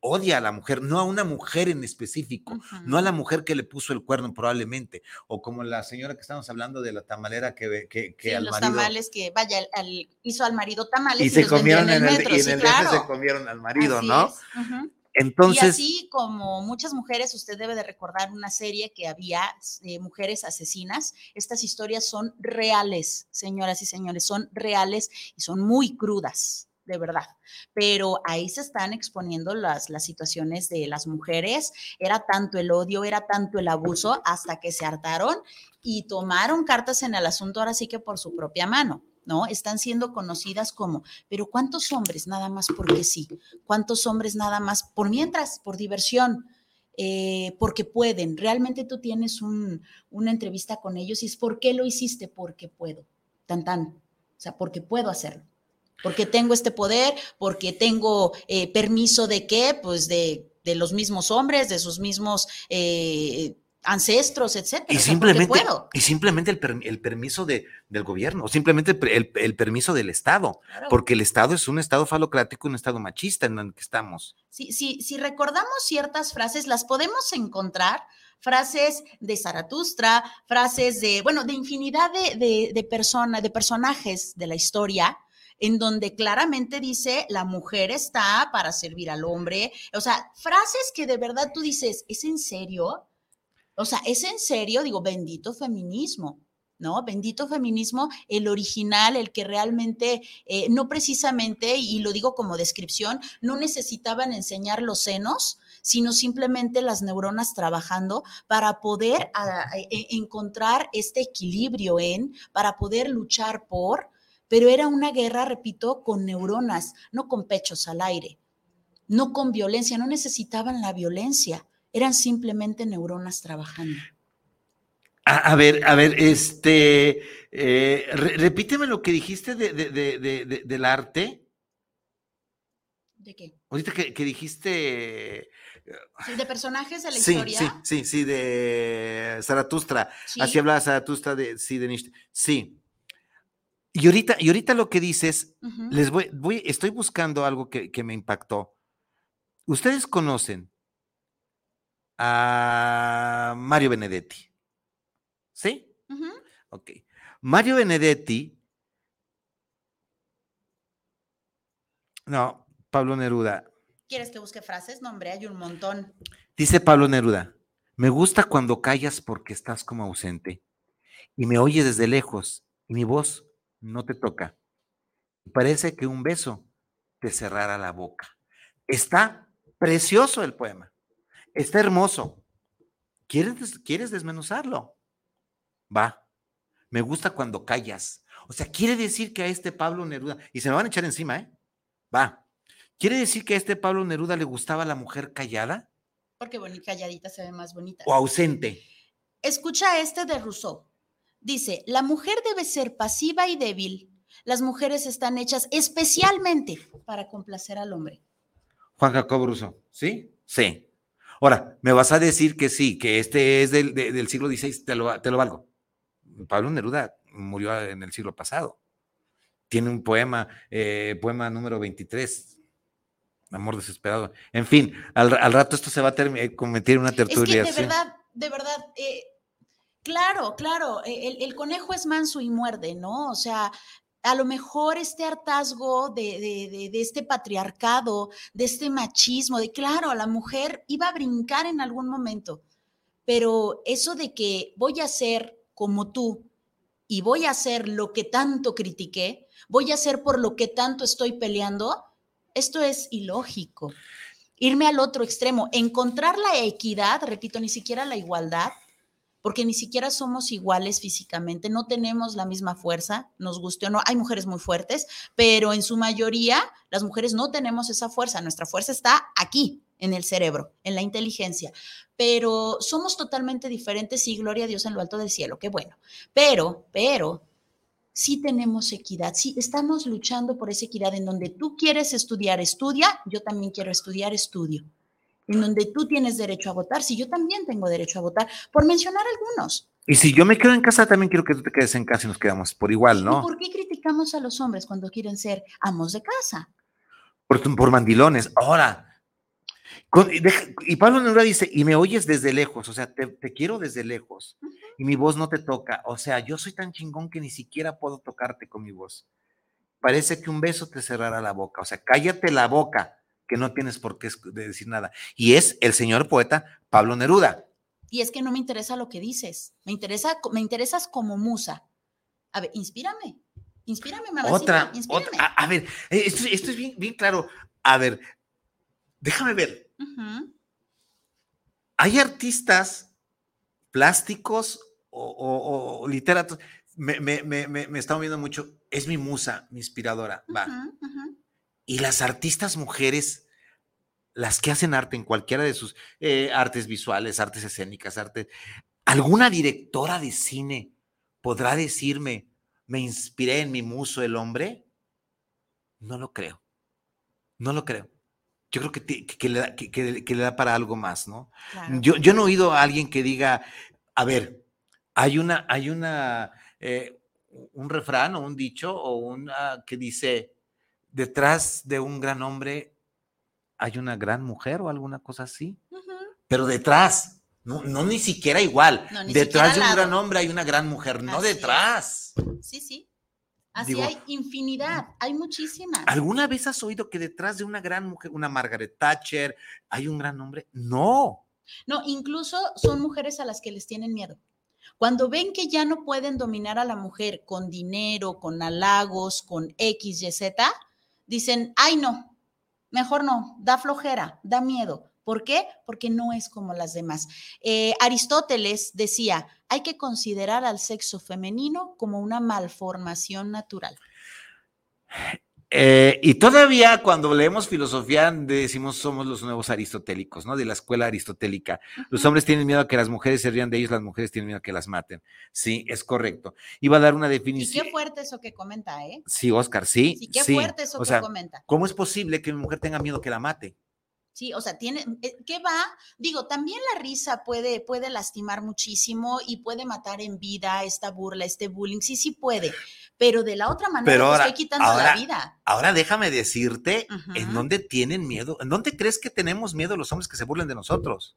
odia a la mujer, no a una mujer en específico, no a la mujer que le puso el cuerno probablemente, o como la señora que estamos hablando de la tamalera que, que, que al los tamales que, vaya, hizo al marido tamales y, se comieron en el, metro, y en el se comieron al marido, ¿no? Entonces. Y así como muchas mujeres, usted debe de recordar una serie que había de mujeres asesinas. Estas historias son reales, señoras y señores, son reales y son muy crudas de verdad. Pero ahí se están exponiendo las, las situaciones de las mujeres. Era tanto el odio, era tanto el abuso, hasta que se hartaron y tomaron cartas en el asunto ahora sí que por su propia mano. ¿No? Están siendo conocidas como, pero ¿cuántos hombres nada más porque sí? ¿Cuántos hombres nada más por mientras, por diversión? Eh, porque pueden. Realmente tú tienes un, una entrevista con ellos y es ¿por qué lo hiciste? Porque puedo. Tan tan. O sea, porque puedo hacerlo. Porque tengo este poder, porque tengo eh, permiso de qué? Pues de, de, los mismos hombres, de sus mismos eh, ancestros, etcétera. Y simplemente, y simplemente el, per, el permiso de, del gobierno, o simplemente el, el, permiso del Estado, claro. porque el Estado es un Estado falocrático, un Estado machista en el que estamos. Sí, sí, si recordamos ciertas frases, las podemos encontrar, frases de Zaratustra, frases de, bueno, de infinidad de, de, de personas, de personajes de la historia, en donde claramente dice la mujer está para servir al hombre. O sea, frases que de verdad tú dices, ¿es en serio? O sea, ¿es en serio? Digo, bendito feminismo. ¿no? Bendito feminismo, el original, el que realmente, eh, no precisamente, y lo digo como descripción, no necesitaban enseñar los senos, sino simplemente las neuronas trabajando para poder a, a, e, encontrar este equilibrio en, para poder luchar por, pero era una guerra, repito, con neuronas, no con pechos al aire, no con violencia, no necesitaban la violencia eran simplemente neuronas trabajando. A, a ver, a ver, este, eh, re, repíteme lo que dijiste de, de, de, del arte. ¿De qué? Ahorita que, que dijiste... Sí, de personajes de la sí, historia. Sí, sí, sí, de Zaratustra. Sí. Así hablaba Zaratustra de, sí, de Nietzsche. Sí. Y ahorita, y ahorita lo que dices, uh -huh. les voy, voy, estoy buscando algo que, que me impactó. Ustedes conocen a Mario Benedetti. ¿Sí? Uh -huh. Ok. Mario Benedetti. No, Pablo Neruda. ¿Quieres que busque frases? No, hombre, hay un montón. Dice Pablo Neruda, me gusta cuando callas porque estás como ausente y me oyes desde lejos y mi voz no te toca. Parece que un beso te cerrara la boca. Está precioso el poema. Está hermoso. ¿Quieres, ¿Quieres desmenuzarlo? Va. Me gusta cuando callas. O sea, quiere decir que a este Pablo Neruda, y se me van a echar encima, ¿eh? Va. ¿Quiere decir que a este Pablo Neruda le gustaba la mujer callada? Porque bonita, calladita se ve más bonita. O ausente. Escucha este de Rousseau. Dice, la mujer debe ser pasiva y débil. Las mujeres están hechas especialmente para complacer al hombre. Juan Jacobo Rousseau, ¿sí? Sí. Ahora, me vas a decir que sí, que este es del, de, del siglo XVI, te lo, te lo valgo. Pablo Neruda murió en el siglo pasado. Tiene un poema, eh, poema número 23, Amor desesperado. En fin, al, al rato esto se va a eh, convertir en una tertulia. Es que de verdad, de verdad, eh, claro, claro, el, el, conejo es manso y muerde, ¿no? O sea, a lo mejor este hartazgo de, de, de, este patriarcado, de este machismo, de claro, la mujer iba a brincar en algún momento, pero eso de que voy a ser como tú y voy a hacer lo que tanto critiqué, voy a hacer por lo que tanto estoy peleando, esto es ilógico. Irme al otro extremo, encontrar la equidad, repito, ni siquiera la igualdad, porque ni siquiera somos iguales físicamente, no tenemos la misma fuerza, nos guste o no, hay mujeres muy fuertes, pero en su mayoría las mujeres no tenemos esa fuerza, nuestra fuerza está aquí, en el cerebro, en la inteligencia, pero somos totalmente diferentes y gloria a Dios en lo alto del cielo, qué bueno, pero, pero, sí tenemos equidad, sí estamos luchando por esa equidad en donde tú quieres estudiar, estudia, yo también quiero estudiar, estudio. En donde tú tienes derecho a votar, si yo también tengo derecho a votar, por mencionar algunos. Y si yo me quedo en casa, también quiero que tú te quedes en casa y nos quedamos por igual, ¿no? ¿Y por qué criticamos a los hombres cuando quieren ser amos de casa? Por, por mandilones. Ahora, con, y, Pablo Neruda dice, y me oyes desde lejos, o sea, te, te quiero desde lejos, uh -huh. y mi voz no te toca, o sea, yo soy tan chingón que ni siquiera puedo tocarte con mi voz. Parece que un beso te cerrará la boca, o sea, cállate la boca, que no tienes por qué decir nada. Y es el señor poeta Pablo Neruda. Y es que no me interesa lo que dices, me, interesa, me interesas como musa. A ver, inspírame, inspírame, mamacita, Otra, inspírame. otra, a, a ver, eh, esto, esto es bien, bien claro. A ver, déjame ver. Hay artistas plásticos o, o- o literatos. Me, me, me, me, me está moviendo mucho. Es mi musa, mi inspiradora. Va. Y las artistas mujeres, las que hacen arte en cualquiera de sus eh, artes visuales, artes escénicas, arte, ¿alguna directora de cine podrá decirme, me inspiré en mi muso el hombre? No lo creo. No lo creo. Yo creo que, ti- que- que le, da, que- que- que le da para algo más, ¿no? Claro. Yo, yo no he oído a alguien que diga, a ver, hay una, hay una, eh, un refrán o un dicho o una que dice, detrás de un gran hombre hay una gran mujer o alguna cosa así, pero detrás, no, no ni siquiera igual, No, ni detrás de un gran hombre hay una gran mujer, no Así es. detrás. Sí, sí. Así Digo, hay infinidad, hay muchísimas. ¿Alguna vez has oído que detrás de una gran mujer, una Margaret Thatcher, hay un gran hombre? No. No, incluso son mujeres a las que les tienen miedo. Cuando ven que ya no pueden dominar a la mujer con dinero, con halagos, con X, Y, Z, dicen, ay no, mejor no, da flojera, da miedo. ¿Por qué? Porque no es como las demás. Eh, Aristóteles decía, hay que considerar al sexo femenino como una malformación natural. Eh, y todavía cuando leemos filosofía decimos somos los nuevos aristotélicos, ¿no? De la escuela aristotélica. Los hombres tienen miedo a que las mujeres se rían de ellos, las mujeres tienen miedo a que las maten. Sí, es correcto. Iba a dar una Y definición. qué fuerte eso que comenta, ¿eh? Sí, Oscar, sí. Sí, qué sí. fuerte eso O que comenta. ¿cómo es posible que mi mujer tenga miedo que la mate? Sí, o sea, tiene, eh, ¿qué va? Digo, también la risa puede, puede lastimar muchísimo y puede matar en vida esta burla, este bullying, sí, sí puede, pero de la otra manera Pero ahora- estoy quitando ahora- la vida. Ahora déjame decirte en dónde tienen miedo, en dónde crees que tenemos miedo los hombres que se burlen de nosotros.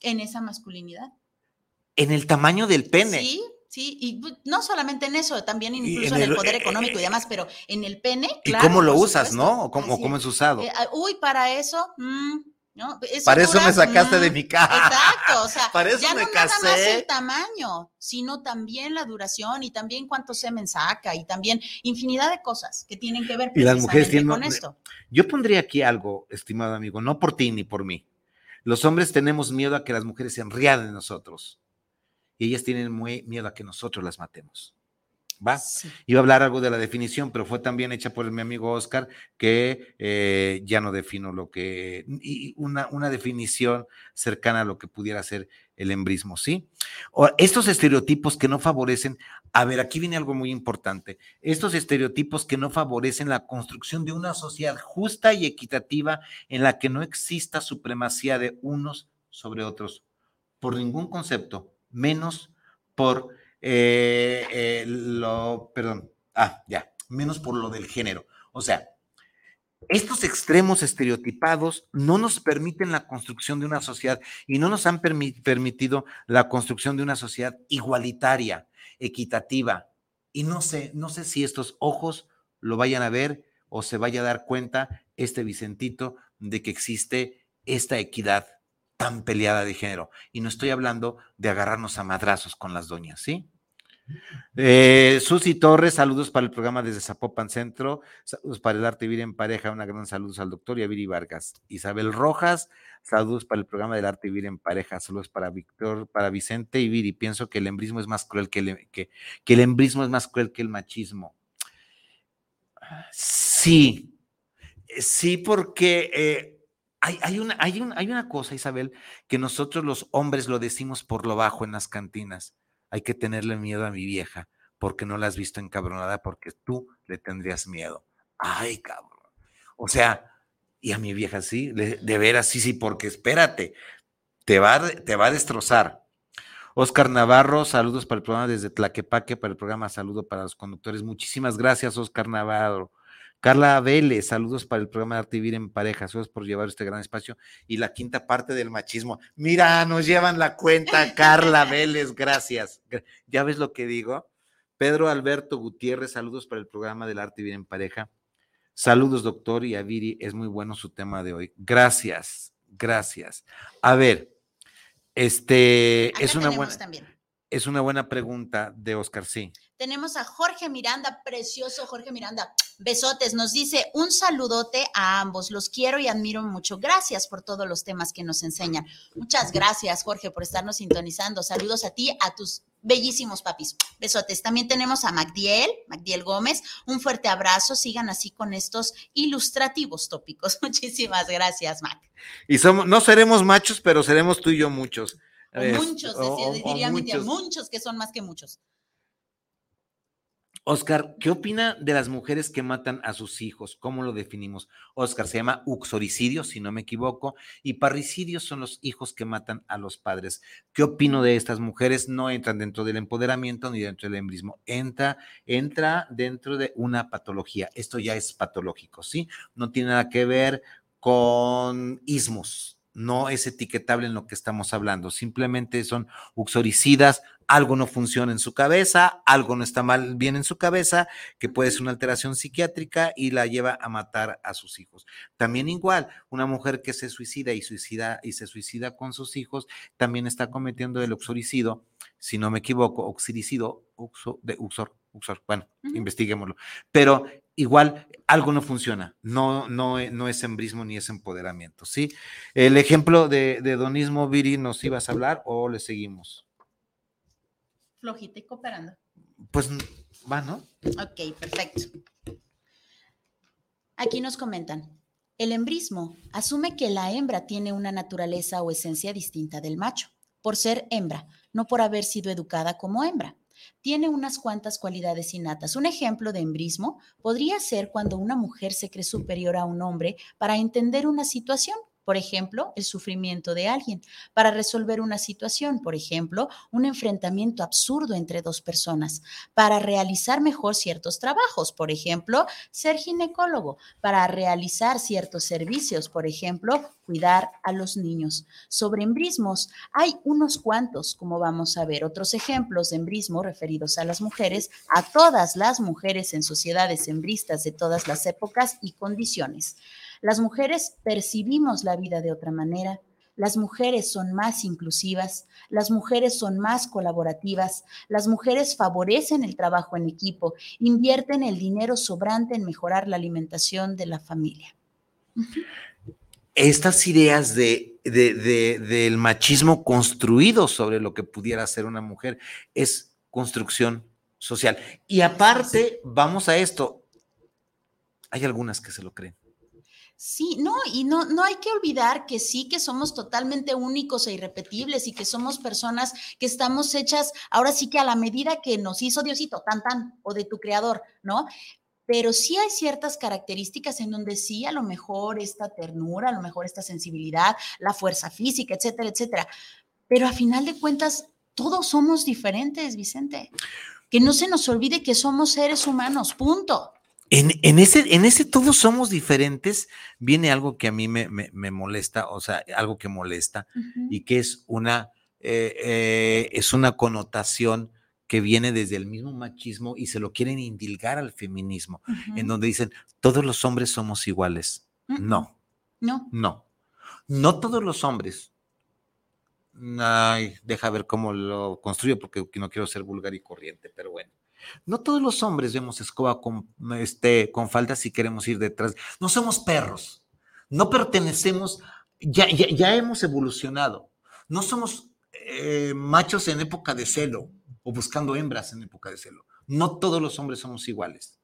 En esa masculinidad. En el tamaño del pene. Sí, sí, y bu- no solamente en eso, también incluso en en el el- poder eh, económico y eh, demás, pero en el pene. ¿Y claro, cómo lo usas, no? O cómo, cómo es. usado. Eh, ah, uy, para eso, mm, ¿no? Para eso me sacaste de mm, mi casa. Exacto, o sea, *laughs* Para eso ya me no nada más casé. el tamaño, sino también la duración y también cuánto semen saca y también infinidad de cosas que tienen que ver Y las mujeres tienen- con esto. Yo pondría aquí algo, estimado amigo, no por ti ni por mí. Los hombres tenemos miedo a que las mujeres se enrían de nosotros. Y ellas tienen muy miedo a que nosotros las matemos. ¿Va? Sí. Iba a hablar algo de la definición, pero fue también hecha por mi amigo Oscar, que eh, ya no defino lo que, y una, una definición cercana a lo que pudiera ser el embrismo, ¿sí? O estos estereotipos que no favorecen, a ver, aquí viene algo muy importante, estos estereotipos que no favorecen la construcción de una sociedad justa y equitativa en la que no exista supremacía de unos sobre otros, por ningún concepto, menos por eh, eh, lo, perdón, ah, ya, menos por lo del género. O sea, estos extremos estereotipados no nos permiten la construcción de una sociedad y no nos han permi- permitido la construcción de una sociedad igualitaria, equitativa. Y no sé, no sé si estos ojos lo vayan a ver o se vaya a dar cuenta este Vicentito de que existe esta equidad tan peleada de género. Y no estoy hablando de agarrarnos a madrazos con las doñas, ¿sí? Eh, Susi Torres, saludos para el programa desde Zapopan Centro, saludos para el arte vivir en pareja, una gran saludos al doctor Yaviri Vargas. Isabel Rojas, saludos para el programa del arte vivir en pareja, saludos para Víctor, para Vicente y Viri. Pienso que el embrismo es más cruel que el, que, que el embrismo es más cruel que el machismo. Sí, sí, porque eh, hay, una, hay, hay una cosa, Isabel, que nosotros los hombres lo decimos por lo bajo en las cantinas. Hay que tenerle miedo a mi vieja porque no la has visto encabronada porque tú le tendrías miedo. Ay, cabrón. O sea, y a mi vieja sí, de, veras, sí, sí, porque espérate, te va, te va a destrozar. Oscar Navarro, saludos para el programa desde Tlaquepaque, para el programa Saludo para los conductores. Muchísimas gracias, Oscar Navarro. Carla Vélez, saludos para el programa de Arte y Vivir en Pareja, saludos por llevar este gran espacio. Y la quinta parte del machismo. Mira, nos llevan la cuenta, Carla Vélez, gracias. Gra- ¿Ya ves lo que digo? Pedro Alberto Gutiérrez, saludos para el programa del Arte y Vivir en Pareja. Saludos, doctor, y a Viri, es muy bueno su tema de hoy. Gracias, gracias. A ver, este Acá es una buena también. es una buena pregunta de Oscar, sí. Tenemos a Jorge Miranda, precioso Jorge Miranda. Besotes, nos dice un saludote a ambos. Los quiero y admiro mucho. Gracias por todos los temas que nos enseñan. Muchas gracias, Jorge, por estarnos sintonizando. Saludos a ti, a tus bellísimos papis. Besotes. También tenemos a Magdiel, Magdiel Gómez. Un fuerte abrazo. Sigan así con estos ilustrativos tópicos. *laughs* Muchísimas gracias, Mac. Y somos, no seremos machos, pero seremos tú y yo muchos. O Es- muchos, o- decía- o- diría mi tía, muchos. muchos que son más que muchos. Oscar, ¿qué opina de las mujeres que matan a sus hijos? ¿Cómo lo definimos? Oscar, se llama uxoricidio, si no me equivoco, y parricidios son los hijos que matan a los padres. ¿Qué opino de estas mujeres? No entran dentro del empoderamiento ni dentro del embrismo. Entra, entra dentro de una patología. Esto ya es patológico, ¿sí? No tiene nada que ver con ismos. No es etiquetable en lo que estamos hablando. Simplemente son uxoricidas, algo no funciona en su cabeza, algo no está mal bien en su cabeza, que puede ser una alteración psiquiátrica y la lleva a matar a sus hijos. También igual, una mujer que se suicida y suicida y se suicida con sus hijos, también está cometiendo el uxoricidio, si no me equivoco, oxiricidio, uxo, de uxor, uxor, bueno, investiguémoslo. Pero igual algo no funciona, no, no, no es embrismo ni es empoderamiento, ¿sí? El ejemplo de, de donismo, Viri, ¿nos ibas a hablar o le seguimos? Flojita y cooperando. Pues va, ¿no? Ok, perfecto. Aquí nos comentan. El embrismo asume que la hembra tiene una naturaleza o esencia distinta del macho, por ser hembra, no por haber sido educada como hembra. Tiene unas cuantas cualidades innatas. Un ejemplo de embrismo podría ser cuando una mujer se cree superior a un hombre para entender una situación, por ejemplo, el sufrimiento de alguien, para resolver una situación, por ejemplo, un enfrentamiento absurdo entre dos personas, para realizar mejor ciertos trabajos, por ejemplo, ser ginecólogo, para realizar ciertos servicios, por ejemplo, cuidar a los niños. Sobre embrismos, hay unos cuantos, como vamos a ver, otros ejemplos de embrismo referidos a las mujeres, a todas las mujeres en sociedades embristas de todas las épocas y condiciones. Las mujeres percibimos la vida de otra manera, las mujeres son más inclusivas, las mujeres son más colaborativas, las mujeres favorecen el trabajo en equipo, invierten el dinero sobrante en mejorar la alimentación de la familia. Estas ideas de, de- de- del machismo construido sobre lo que pudiera ser una mujer es construcción social. Y aparte, vamos a esto, hay algunas que se lo creen. Sí, no, y no, no hay que olvidar que sí, que somos totalmente únicos e irrepetibles y que somos personas que estamos hechas ahora sí que a la medida que nos hizo Diosito, tan tan, o de tu creador, ¿no? Pero sí hay ciertas características en donde sí, a lo mejor esta ternura, a lo mejor esta sensibilidad, la fuerza física, etcétera, etcétera. Pero a final de cuentas, todos somos diferentes, Vicente. Que no se nos olvide que somos seres humanos, punto. En, en ese, en ese todos somos diferentes, viene algo que a mí me, me- me molesta, o sea, algo que molesta, y que es una, eh, eh, es una connotación que viene desde el mismo machismo y se lo quieren indilgar al feminismo, en donde dicen, todos los hombres somos iguales. No, No. no. No todos los hombres. Ay, deja ver cómo lo construyo porque no quiero ser vulgar y corriente, pero bueno. No todos los hombres vemos escoba con, este, con falda si queremos ir detrás. No somos perros. No pertenecemos, ya, ya, ya hemos evolucionado. No somos eh, machos en época de celo o buscando hembras en época de celo. No todos los hombres somos iguales.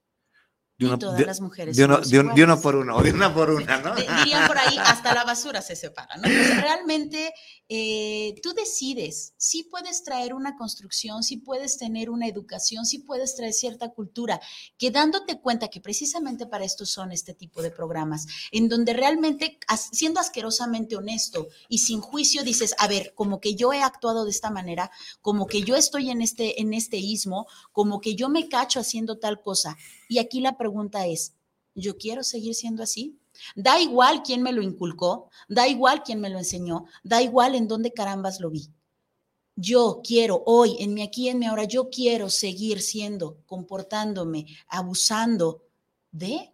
Y todas las mujeres de uno, de un- de uno por de una por una, ¿no? De- dirían por ahí, *laughs* hasta la basura se separa, ¿no? Pues realmente eh, tú decides, si puedes traer una construcción, si puedes tener una educación, si puedes traer cierta cultura, que dándote cuenta que precisamente para esto son este tipo de programas, en donde realmente, siendo asquerosamente honesto y sin juicio, dices, a ver, como que yo he actuado de esta manera, como que yo estoy en este, en este ismo, como que yo me cacho haciendo tal cosa. Y aquí la pregunta es, ¿yo quiero seguir siendo así? Da igual quién me lo inculcó, da igual quién me lo enseñó, da igual en dónde carambas lo vi. Yo quiero hoy, en mi aquí, en mi ahora, yo quiero seguir siendo, comportándome, abusando de.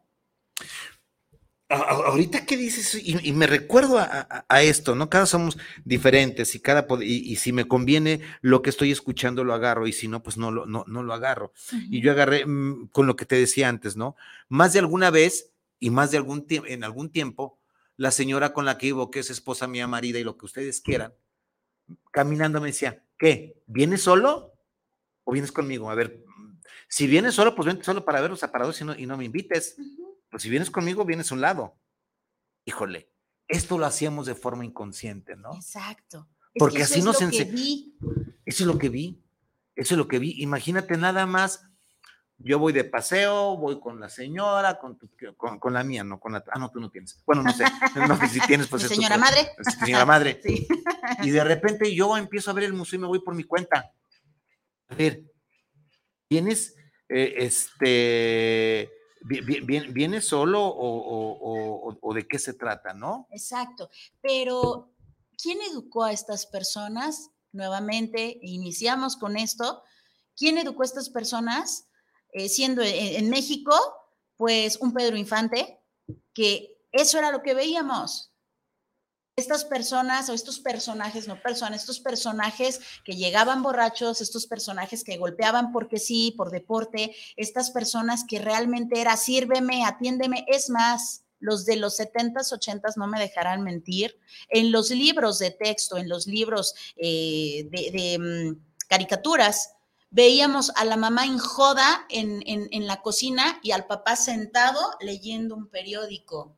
Ahorita que dices, y, me recuerdo a, esto, ¿no? Cada somos diferentes y cada, y, si me conviene lo que estoy escuchando lo agarro y si no, pues no lo, no, no lo agarro. Y yo agarré mm, con lo que te decía antes, ¿no? Más de alguna vez y más de algún tiempo, en algún tiempo, la señora con la que vivo, que es esposa mía, marida y lo que ustedes quieran, caminando me decía, ¿qué? ¿Vienes solo o vienes conmigo? A ver, si vienes solo, pues vente solo para ver los aparatos y no, y no me invites. Pues si vienes conmigo, vienes a un lado. Híjole, esto lo hacíamos de forma inconsciente, ¿no? Exacto. Porque así nos enseñó. Eso es lo que vi. Eso es lo que vi. Imagínate nada más. Yo voy de paseo, voy con la señora, con, con, la mía, no con la. Ah, no, tú no tienes. Bueno, no sé. *laughs* No, si tienes, pues. *laughs* señora madre. Señora *laughs* madre. Sí. Y de repente yo empiezo a ver el museo y me voy por mi cuenta. A ver, ¿tienes eh, este ¿Viene solo o, de qué se trata, no? Exacto, pero ¿quién educó a estas personas? Nuevamente, iniciamos con esto. ¿Quién educó a estas personas? Eh, siendo en, México, pues un Pedro Infante, que eso era lo que veíamos estas personas o estos personajes, no personas, estos personajes que llegaban borrachos, estos personajes que golpeaban porque sí, por deporte, estas personas que realmente era sírveme, atiéndeme, es más, los de los 70s, 80s no me dejarán mentir, en los libros de texto, en los libros eh, de, mm, caricaturas, veíamos a la mamá en en, en la cocina y al papá sentado leyendo un periódico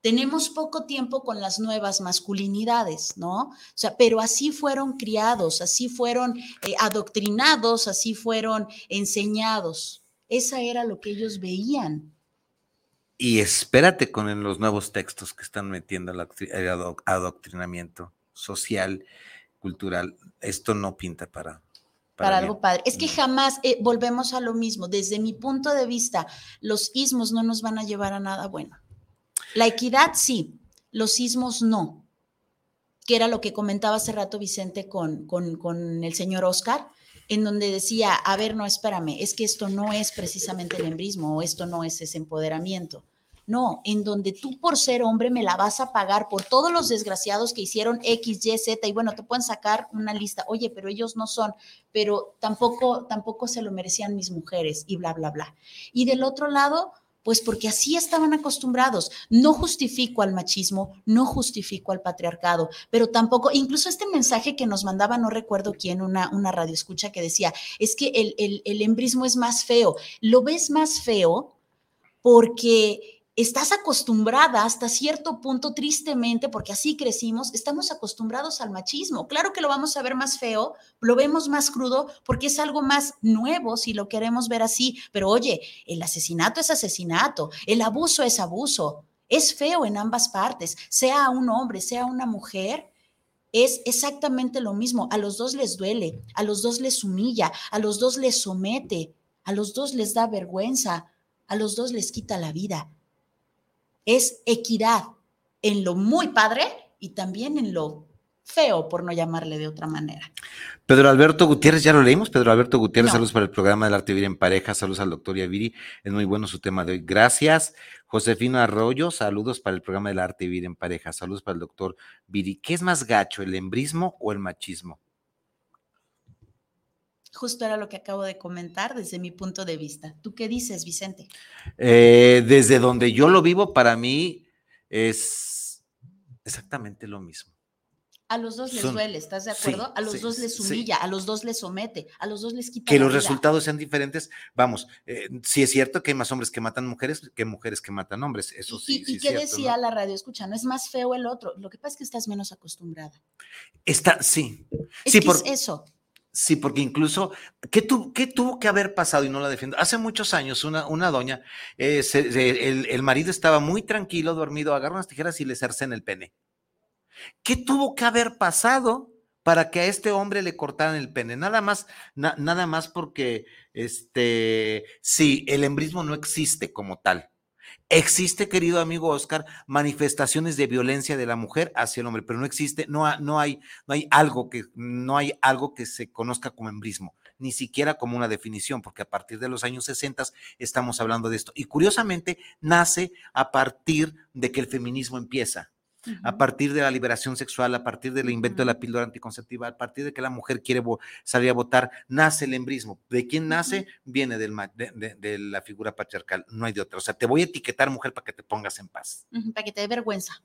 tenemos poco tiempo con las nuevas masculinidades, ¿no? O sea, pero así fueron criados, así fueron eh, adoctrinados, así fueron enseñados. Esa era lo que ellos veían. Y espérate con los nuevos textos que están metiendo el adoctrinamiento social, cultural. Esto no pinta para, para, algo padre. Es que jamás eh, volvemos a lo mismo. Desde mi punto de vista, los ismos no nos van a llevar a nada bueno. La equidad sí, los sismos no, que era lo que comentaba hace rato Vicente con, con, el señor Oscar, en donde decía, a ver, no, espérame, es que esto no es precisamente el embrismo o esto no es ese empoderamiento. No, en donde tú por ser hombre me la vas a pagar por todos los desgraciados que hicieron X, Y, Z y bueno, te pueden sacar una lista, oye, pero ellos no son, pero tampoco, tampoco se lo merecían mis mujeres y bla, bla, bla. Y del otro lado, pues porque así estaban acostumbrados. No justifico al machismo, no justifico al patriarcado, pero tampoco, incluso este mensaje que nos mandaba, no recuerdo quién, una, una radio escucha que decía, es que el, el, el embrismo es más feo. Lo ves más feo porque estás acostumbrada hasta cierto punto, tristemente, porque así crecimos, estamos acostumbrados al machismo. Claro que lo vamos a ver más feo, lo vemos más crudo, porque es algo más nuevo si lo queremos ver así. Pero oye, el asesinato es asesinato, el abuso es abuso, es feo en ambas partes, sea un hombre, sea una mujer. Es exactamente lo mismo, a los dos les duele, a los dos les humilla, a los dos les somete, a los dos les da vergüenza, a los dos les quita la vida es equidad en lo muy padre y también en lo feo, por no llamarle de otra manera. Pedro Alberto Gutiérrez, ya lo leímos. Pedro Alberto Gutiérrez, saludos para el programa del arte vivir en pareja, saludos al doctor Yaviri, es muy bueno su tema de hoy. Gracias. Josefino Arroyo, saludos para el programa del arte vivir en pareja, saludos para el doctor Viri. ¿Qué es más gacho, el embrismo o el machismo? Justo era lo que acabo de comentar desde mi punto de vista. ¿Tú qué dices, Vicente? Eh, desde donde yo lo vivo, para mí es exactamente lo mismo. A los dos les duele, ¿estás de acuerdo? a los dos les humilla, a los dos les somete, a los dos les quita. Que los resultados sean diferentes. Vamos, eh, sí es cierto que hay más hombres que matan mujeres que mujeres que matan hombres. Eso sí. ¿Y, y qué decía la radio? Escucha, no es más feo el otro. Lo que pasa es que estás menos acostumbrada. Está, sí. Es sí, por, eso. Sí, porque incluso, ¿qué, tuvo que haber pasado? Y no la defiendo. Hace muchos años, una, una doña, eh, el, marido estaba muy tranquilo, dormido, agarra unas tijeras y le en el pene. ¿Qué tuvo que haber pasado para que a este hombre le cortaran el pene? Nada más, nada más porque, este, sí, el embrismo no existe como tal. Existe, querido amigo Oscar, manifestaciones de violencia de la mujer hacia el hombre, pero no existe, no, no, hay, no hay algo que, no hay algo que se conozca como embrismo. ni siquiera como una definición, porque a partir de los años 60 estamos hablando de esto. Y curiosamente nace a partir de que el feminismo empieza a partir de la liberación sexual, a partir del invento de la píldora anticonceptiva, a partir de que la mujer quiere salir a votar, nace el embrismo. ¿De quién nace? Viene del, de, la figura patriarcal, no hay de otra. O sea, te voy a etiquetar mujer para que te pongas en paz. para que te dé vergüenza.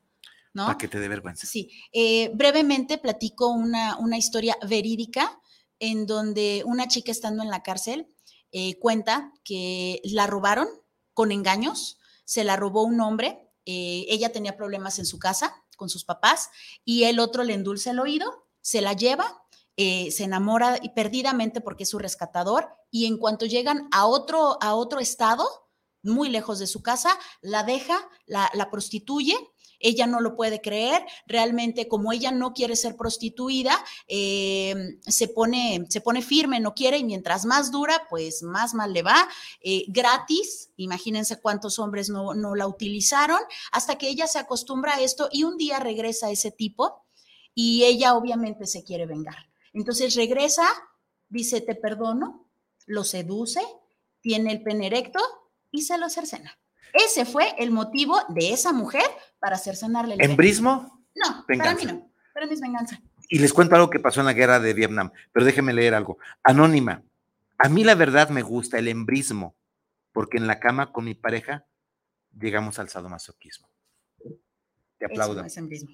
¿No? Para que te dé vergüenza. Sí. Eh, brevemente platico una, una historia verídica en donde una chica estando en la cárcel eh, cuenta que la robaron con engaños, se la robó un hombre eh, ella tenía problemas en su casa con sus papás y el otro le endulza el oído, se la lleva, eh, se enamora y perdidamente porque es su rescatador y en cuanto llegan a otro, a otro estado, muy lejos de su casa, la deja, la, la prostituye ella no lo puede creer, realmente como ella no quiere ser prostituida, eh, se, pone, se pone firme, no quiere y mientras más dura, pues más mal le va, eh, gratis, imagínense cuántos hombres no, no la utilizaron, hasta que ella se acostumbra a esto y un día regresa ese tipo y ella obviamente se quiere vengar. Entonces regresa, dice, te perdono, lo seduce, tiene el pene erecto y se lo cercena. Ese fue el motivo de esa mujer para hacer sanarle el ¿Embrismo? No, para mí no. Para mí es venganza. Y les cuento algo que pasó en la guerra de Vietnam, pero déjenme leer algo. Anónima. A mí la verdad me gusta el embrismo, porque en la cama con mi pareja llegamos al sadomasoquismo. Te aplaudo. Eso no es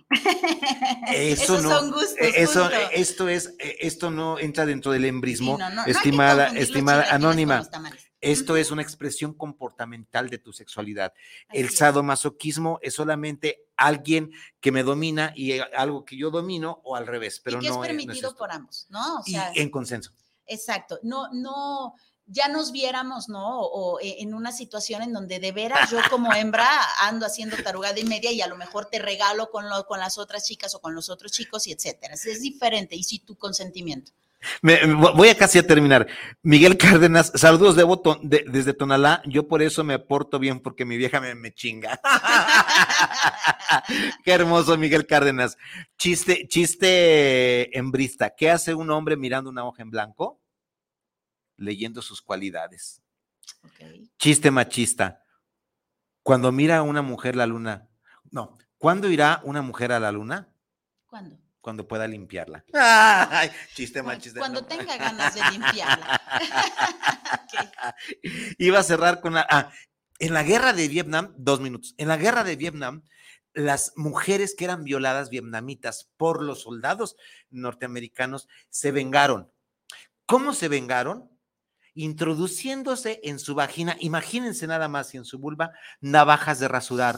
Eso no, son gustos. Eso, esto es, esto no entra dentro del embrismo, estimada, estimada anónima. Esto es una expresión comportamental de tu sexualidad. el sadomasoquismo es solamente alguien que me domina y algo que yo domino o al revés, pero y no es permitido por ambos, ¿no? y en consenso. Exacto. No, no, ya nos viéramos, ¿no? O, e, en una situación en donde de veras yo como hembra ando haciendo tarugada y media y a lo mejor te regalo con, lo, con las otras chicas o con los otros chicos y etcétera. Es diferente y si tu consentimiento voy a casi a terminar. Miguel Cárdenas, saludos de, desde Tonalá. Yo por eso me porto bien, porque mi vieja me, me chinga. *laughs* Qué hermoso, Miguel Cárdenas. Chiste, chiste embrista. ¿Qué hace un hombre mirando una hoja en blanco? Leyendo sus cualidades. Chiste machista. Cuando mira a una mujer la luna. No, ¿cuándo irá una mujer a la luna? ¿Cuándo? Cuando pueda limpiarla. *laughs* Ay, chiste mal, chiste Cuando tenga *laughs* ganas de limpiarla. *laughs* Iba a cerrar con la. Ah, en la guerra de Vietnam, dos minutos. En la guerra de Vietnam, las mujeres que eran violadas vietnamitas por los soldados norteamericanos se vengaron. ¿Cómo se vengaron? Introduciéndose en su vagina, imagínense nada más y en su vulva, navajas de rasurar.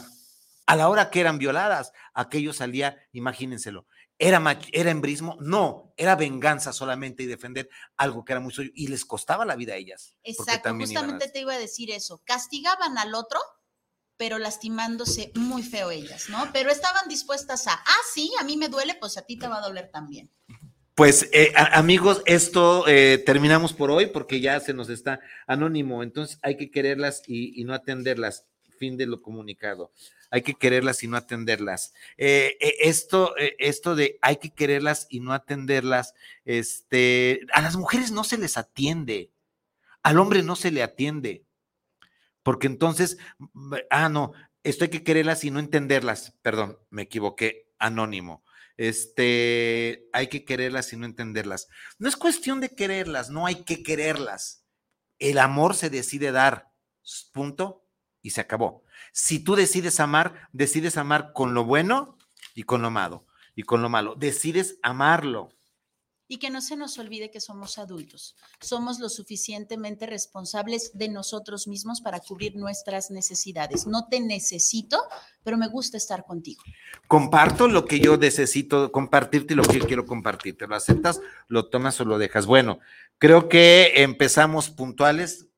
A la hora que eran violadas, aquello salía, imagínenselo, ¿Era, ¿Era embrismo? No, era venganza solamente y defender algo que era muy suyo y les costaba la vida a ellas. Exacto, justamente te iba a decir eso. Castigaban al otro, pero lastimándose muy feo ellas, ¿no? Pero estaban dispuestas a, ah, sí, a mí me duele, pues a ti te va a doler también. Pues eh, amigos, esto eh, terminamos por hoy porque ya se nos está anónimo, entonces hay que quererlas y no atenderlas. Fin de lo comunicado hay que quererlas y no atenderlas. Eh, eh, esto, eh, esto de hay que quererlas y no atenderlas, este, a las mujeres no se les atiende, al hombre no se le atiende, porque entonces, ah, no, esto hay que quererlas y no entenderlas, perdón, me equivoqué, anónimo. Este, hay que quererlas y no entenderlas. No es cuestión de quererlas, no hay que quererlas. El amor se decide dar, punto, y se acabó. Si tú decides amar, decides amar con lo bueno y con lo malo, y con lo malo. Decides amarlo. Y que no se nos olvide que somos adultos. Somos lo suficientemente responsables de nosotros mismos para cubrir nuestras necesidades. No te necesito, pero me gusta estar contigo. Comparto lo que yo necesito compartirte y lo que yo quiero compartirte. ¿Lo aceptas, lo tomas o lo dejas? Bueno, creo que empezamos puntuales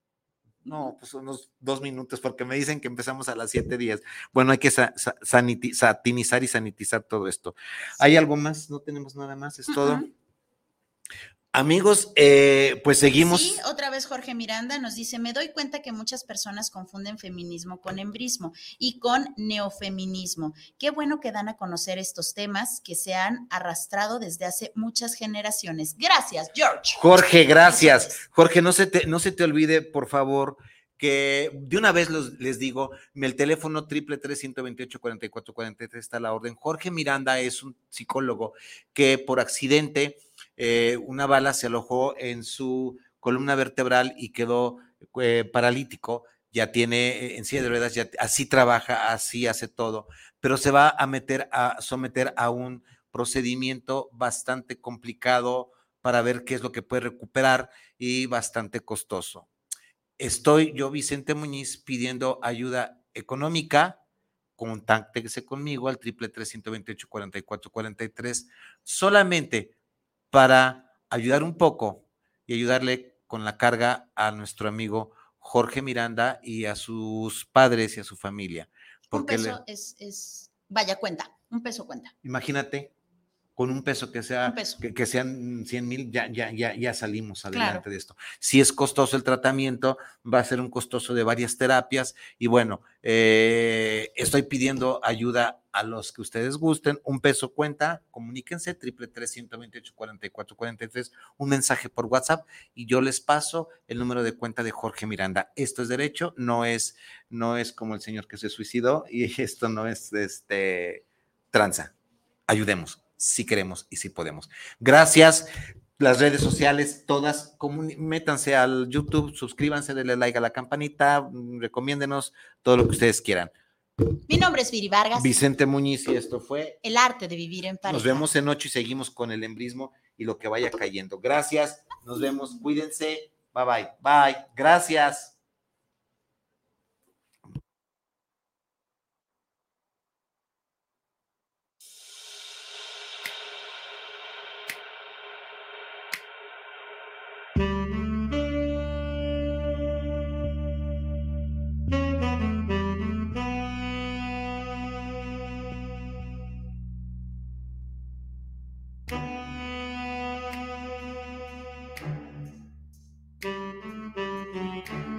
no, pues unos dos minutos, porque me dicen que empezamos a las siete días. Bueno, hay que satinizar y sanitizar todo esto. ¿Hay algo más? No tenemos nada más, es todo. Amigos, eh, pues seguimos. Sí, otra vez Jorge Miranda nos dice, me doy cuenta que muchas personas confunden feminismo con embrismo y con neofeminismo. Qué bueno que dan a conocer estos temas que se han arrastrado desde hace muchas generaciones. Gracias, George. Jorge, gracias. Jorge, no se te, no se te olvide, por favor, que de una vez les digo, el teléfono triple tres ciento veintiocho cuarenta y cuatro cuarenta y tres está a la orden. Jorge Miranda es un psicólogo que por accidente eh, una bala se alojó en su columna vertebral y quedó eh, paralítico, ya tiene en silla de ruedas, ya, así trabaja, así hace todo, pero se va a meter a someter a un procedimiento bastante complicado para ver qué es lo que puede recuperar y bastante costoso. Estoy yo, Vicente Muñiz, pidiendo ayuda económica. Contáctese conmigo al triple 328 44 43 solamente para ayudar un poco y ayudarle con la carga a nuestro amigo Jorge Miranda y a sus padres y a su familia. Porque un peso es, es, vaya cuenta, un peso cuenta. Imagínate, con un peso que sea Que, sean 100 mil, ya, ya, ya, ya salimos adelante de esto. Si es costoso el tratamiento, va a ser un costoso de varias terapias y bueno, eh, estoy pidiendo ayuda a los que ustedes gusten. Un peso cuenta, comuníquense, triple tres veintiocho cuarenta y cuatro cuarenta y tres, un mensaje por WhatsApp y yo les paso el número de cuenta de Jorge Miranda. Esto es derecho, no es, no es como el señor que se suicidó y *laughs* esto no es este tranza. Ayudemos si queremos y si podemos. Gracias. Las redes sociales, todas, métanse al YouTube, suscríbanse, denle like a la campanita, mm, recomiéndenos todo lo que ustedes quieran. Mi nombre es Viri Vargas. Vicente Muñiz y esto fue El arte de vivir en pareja. Nos vemos en ocho y seguimos con el embrismo y lo que vaya cayendo. Gracias, nos vemos, cuídense. Bye bye. Bye. Gracias.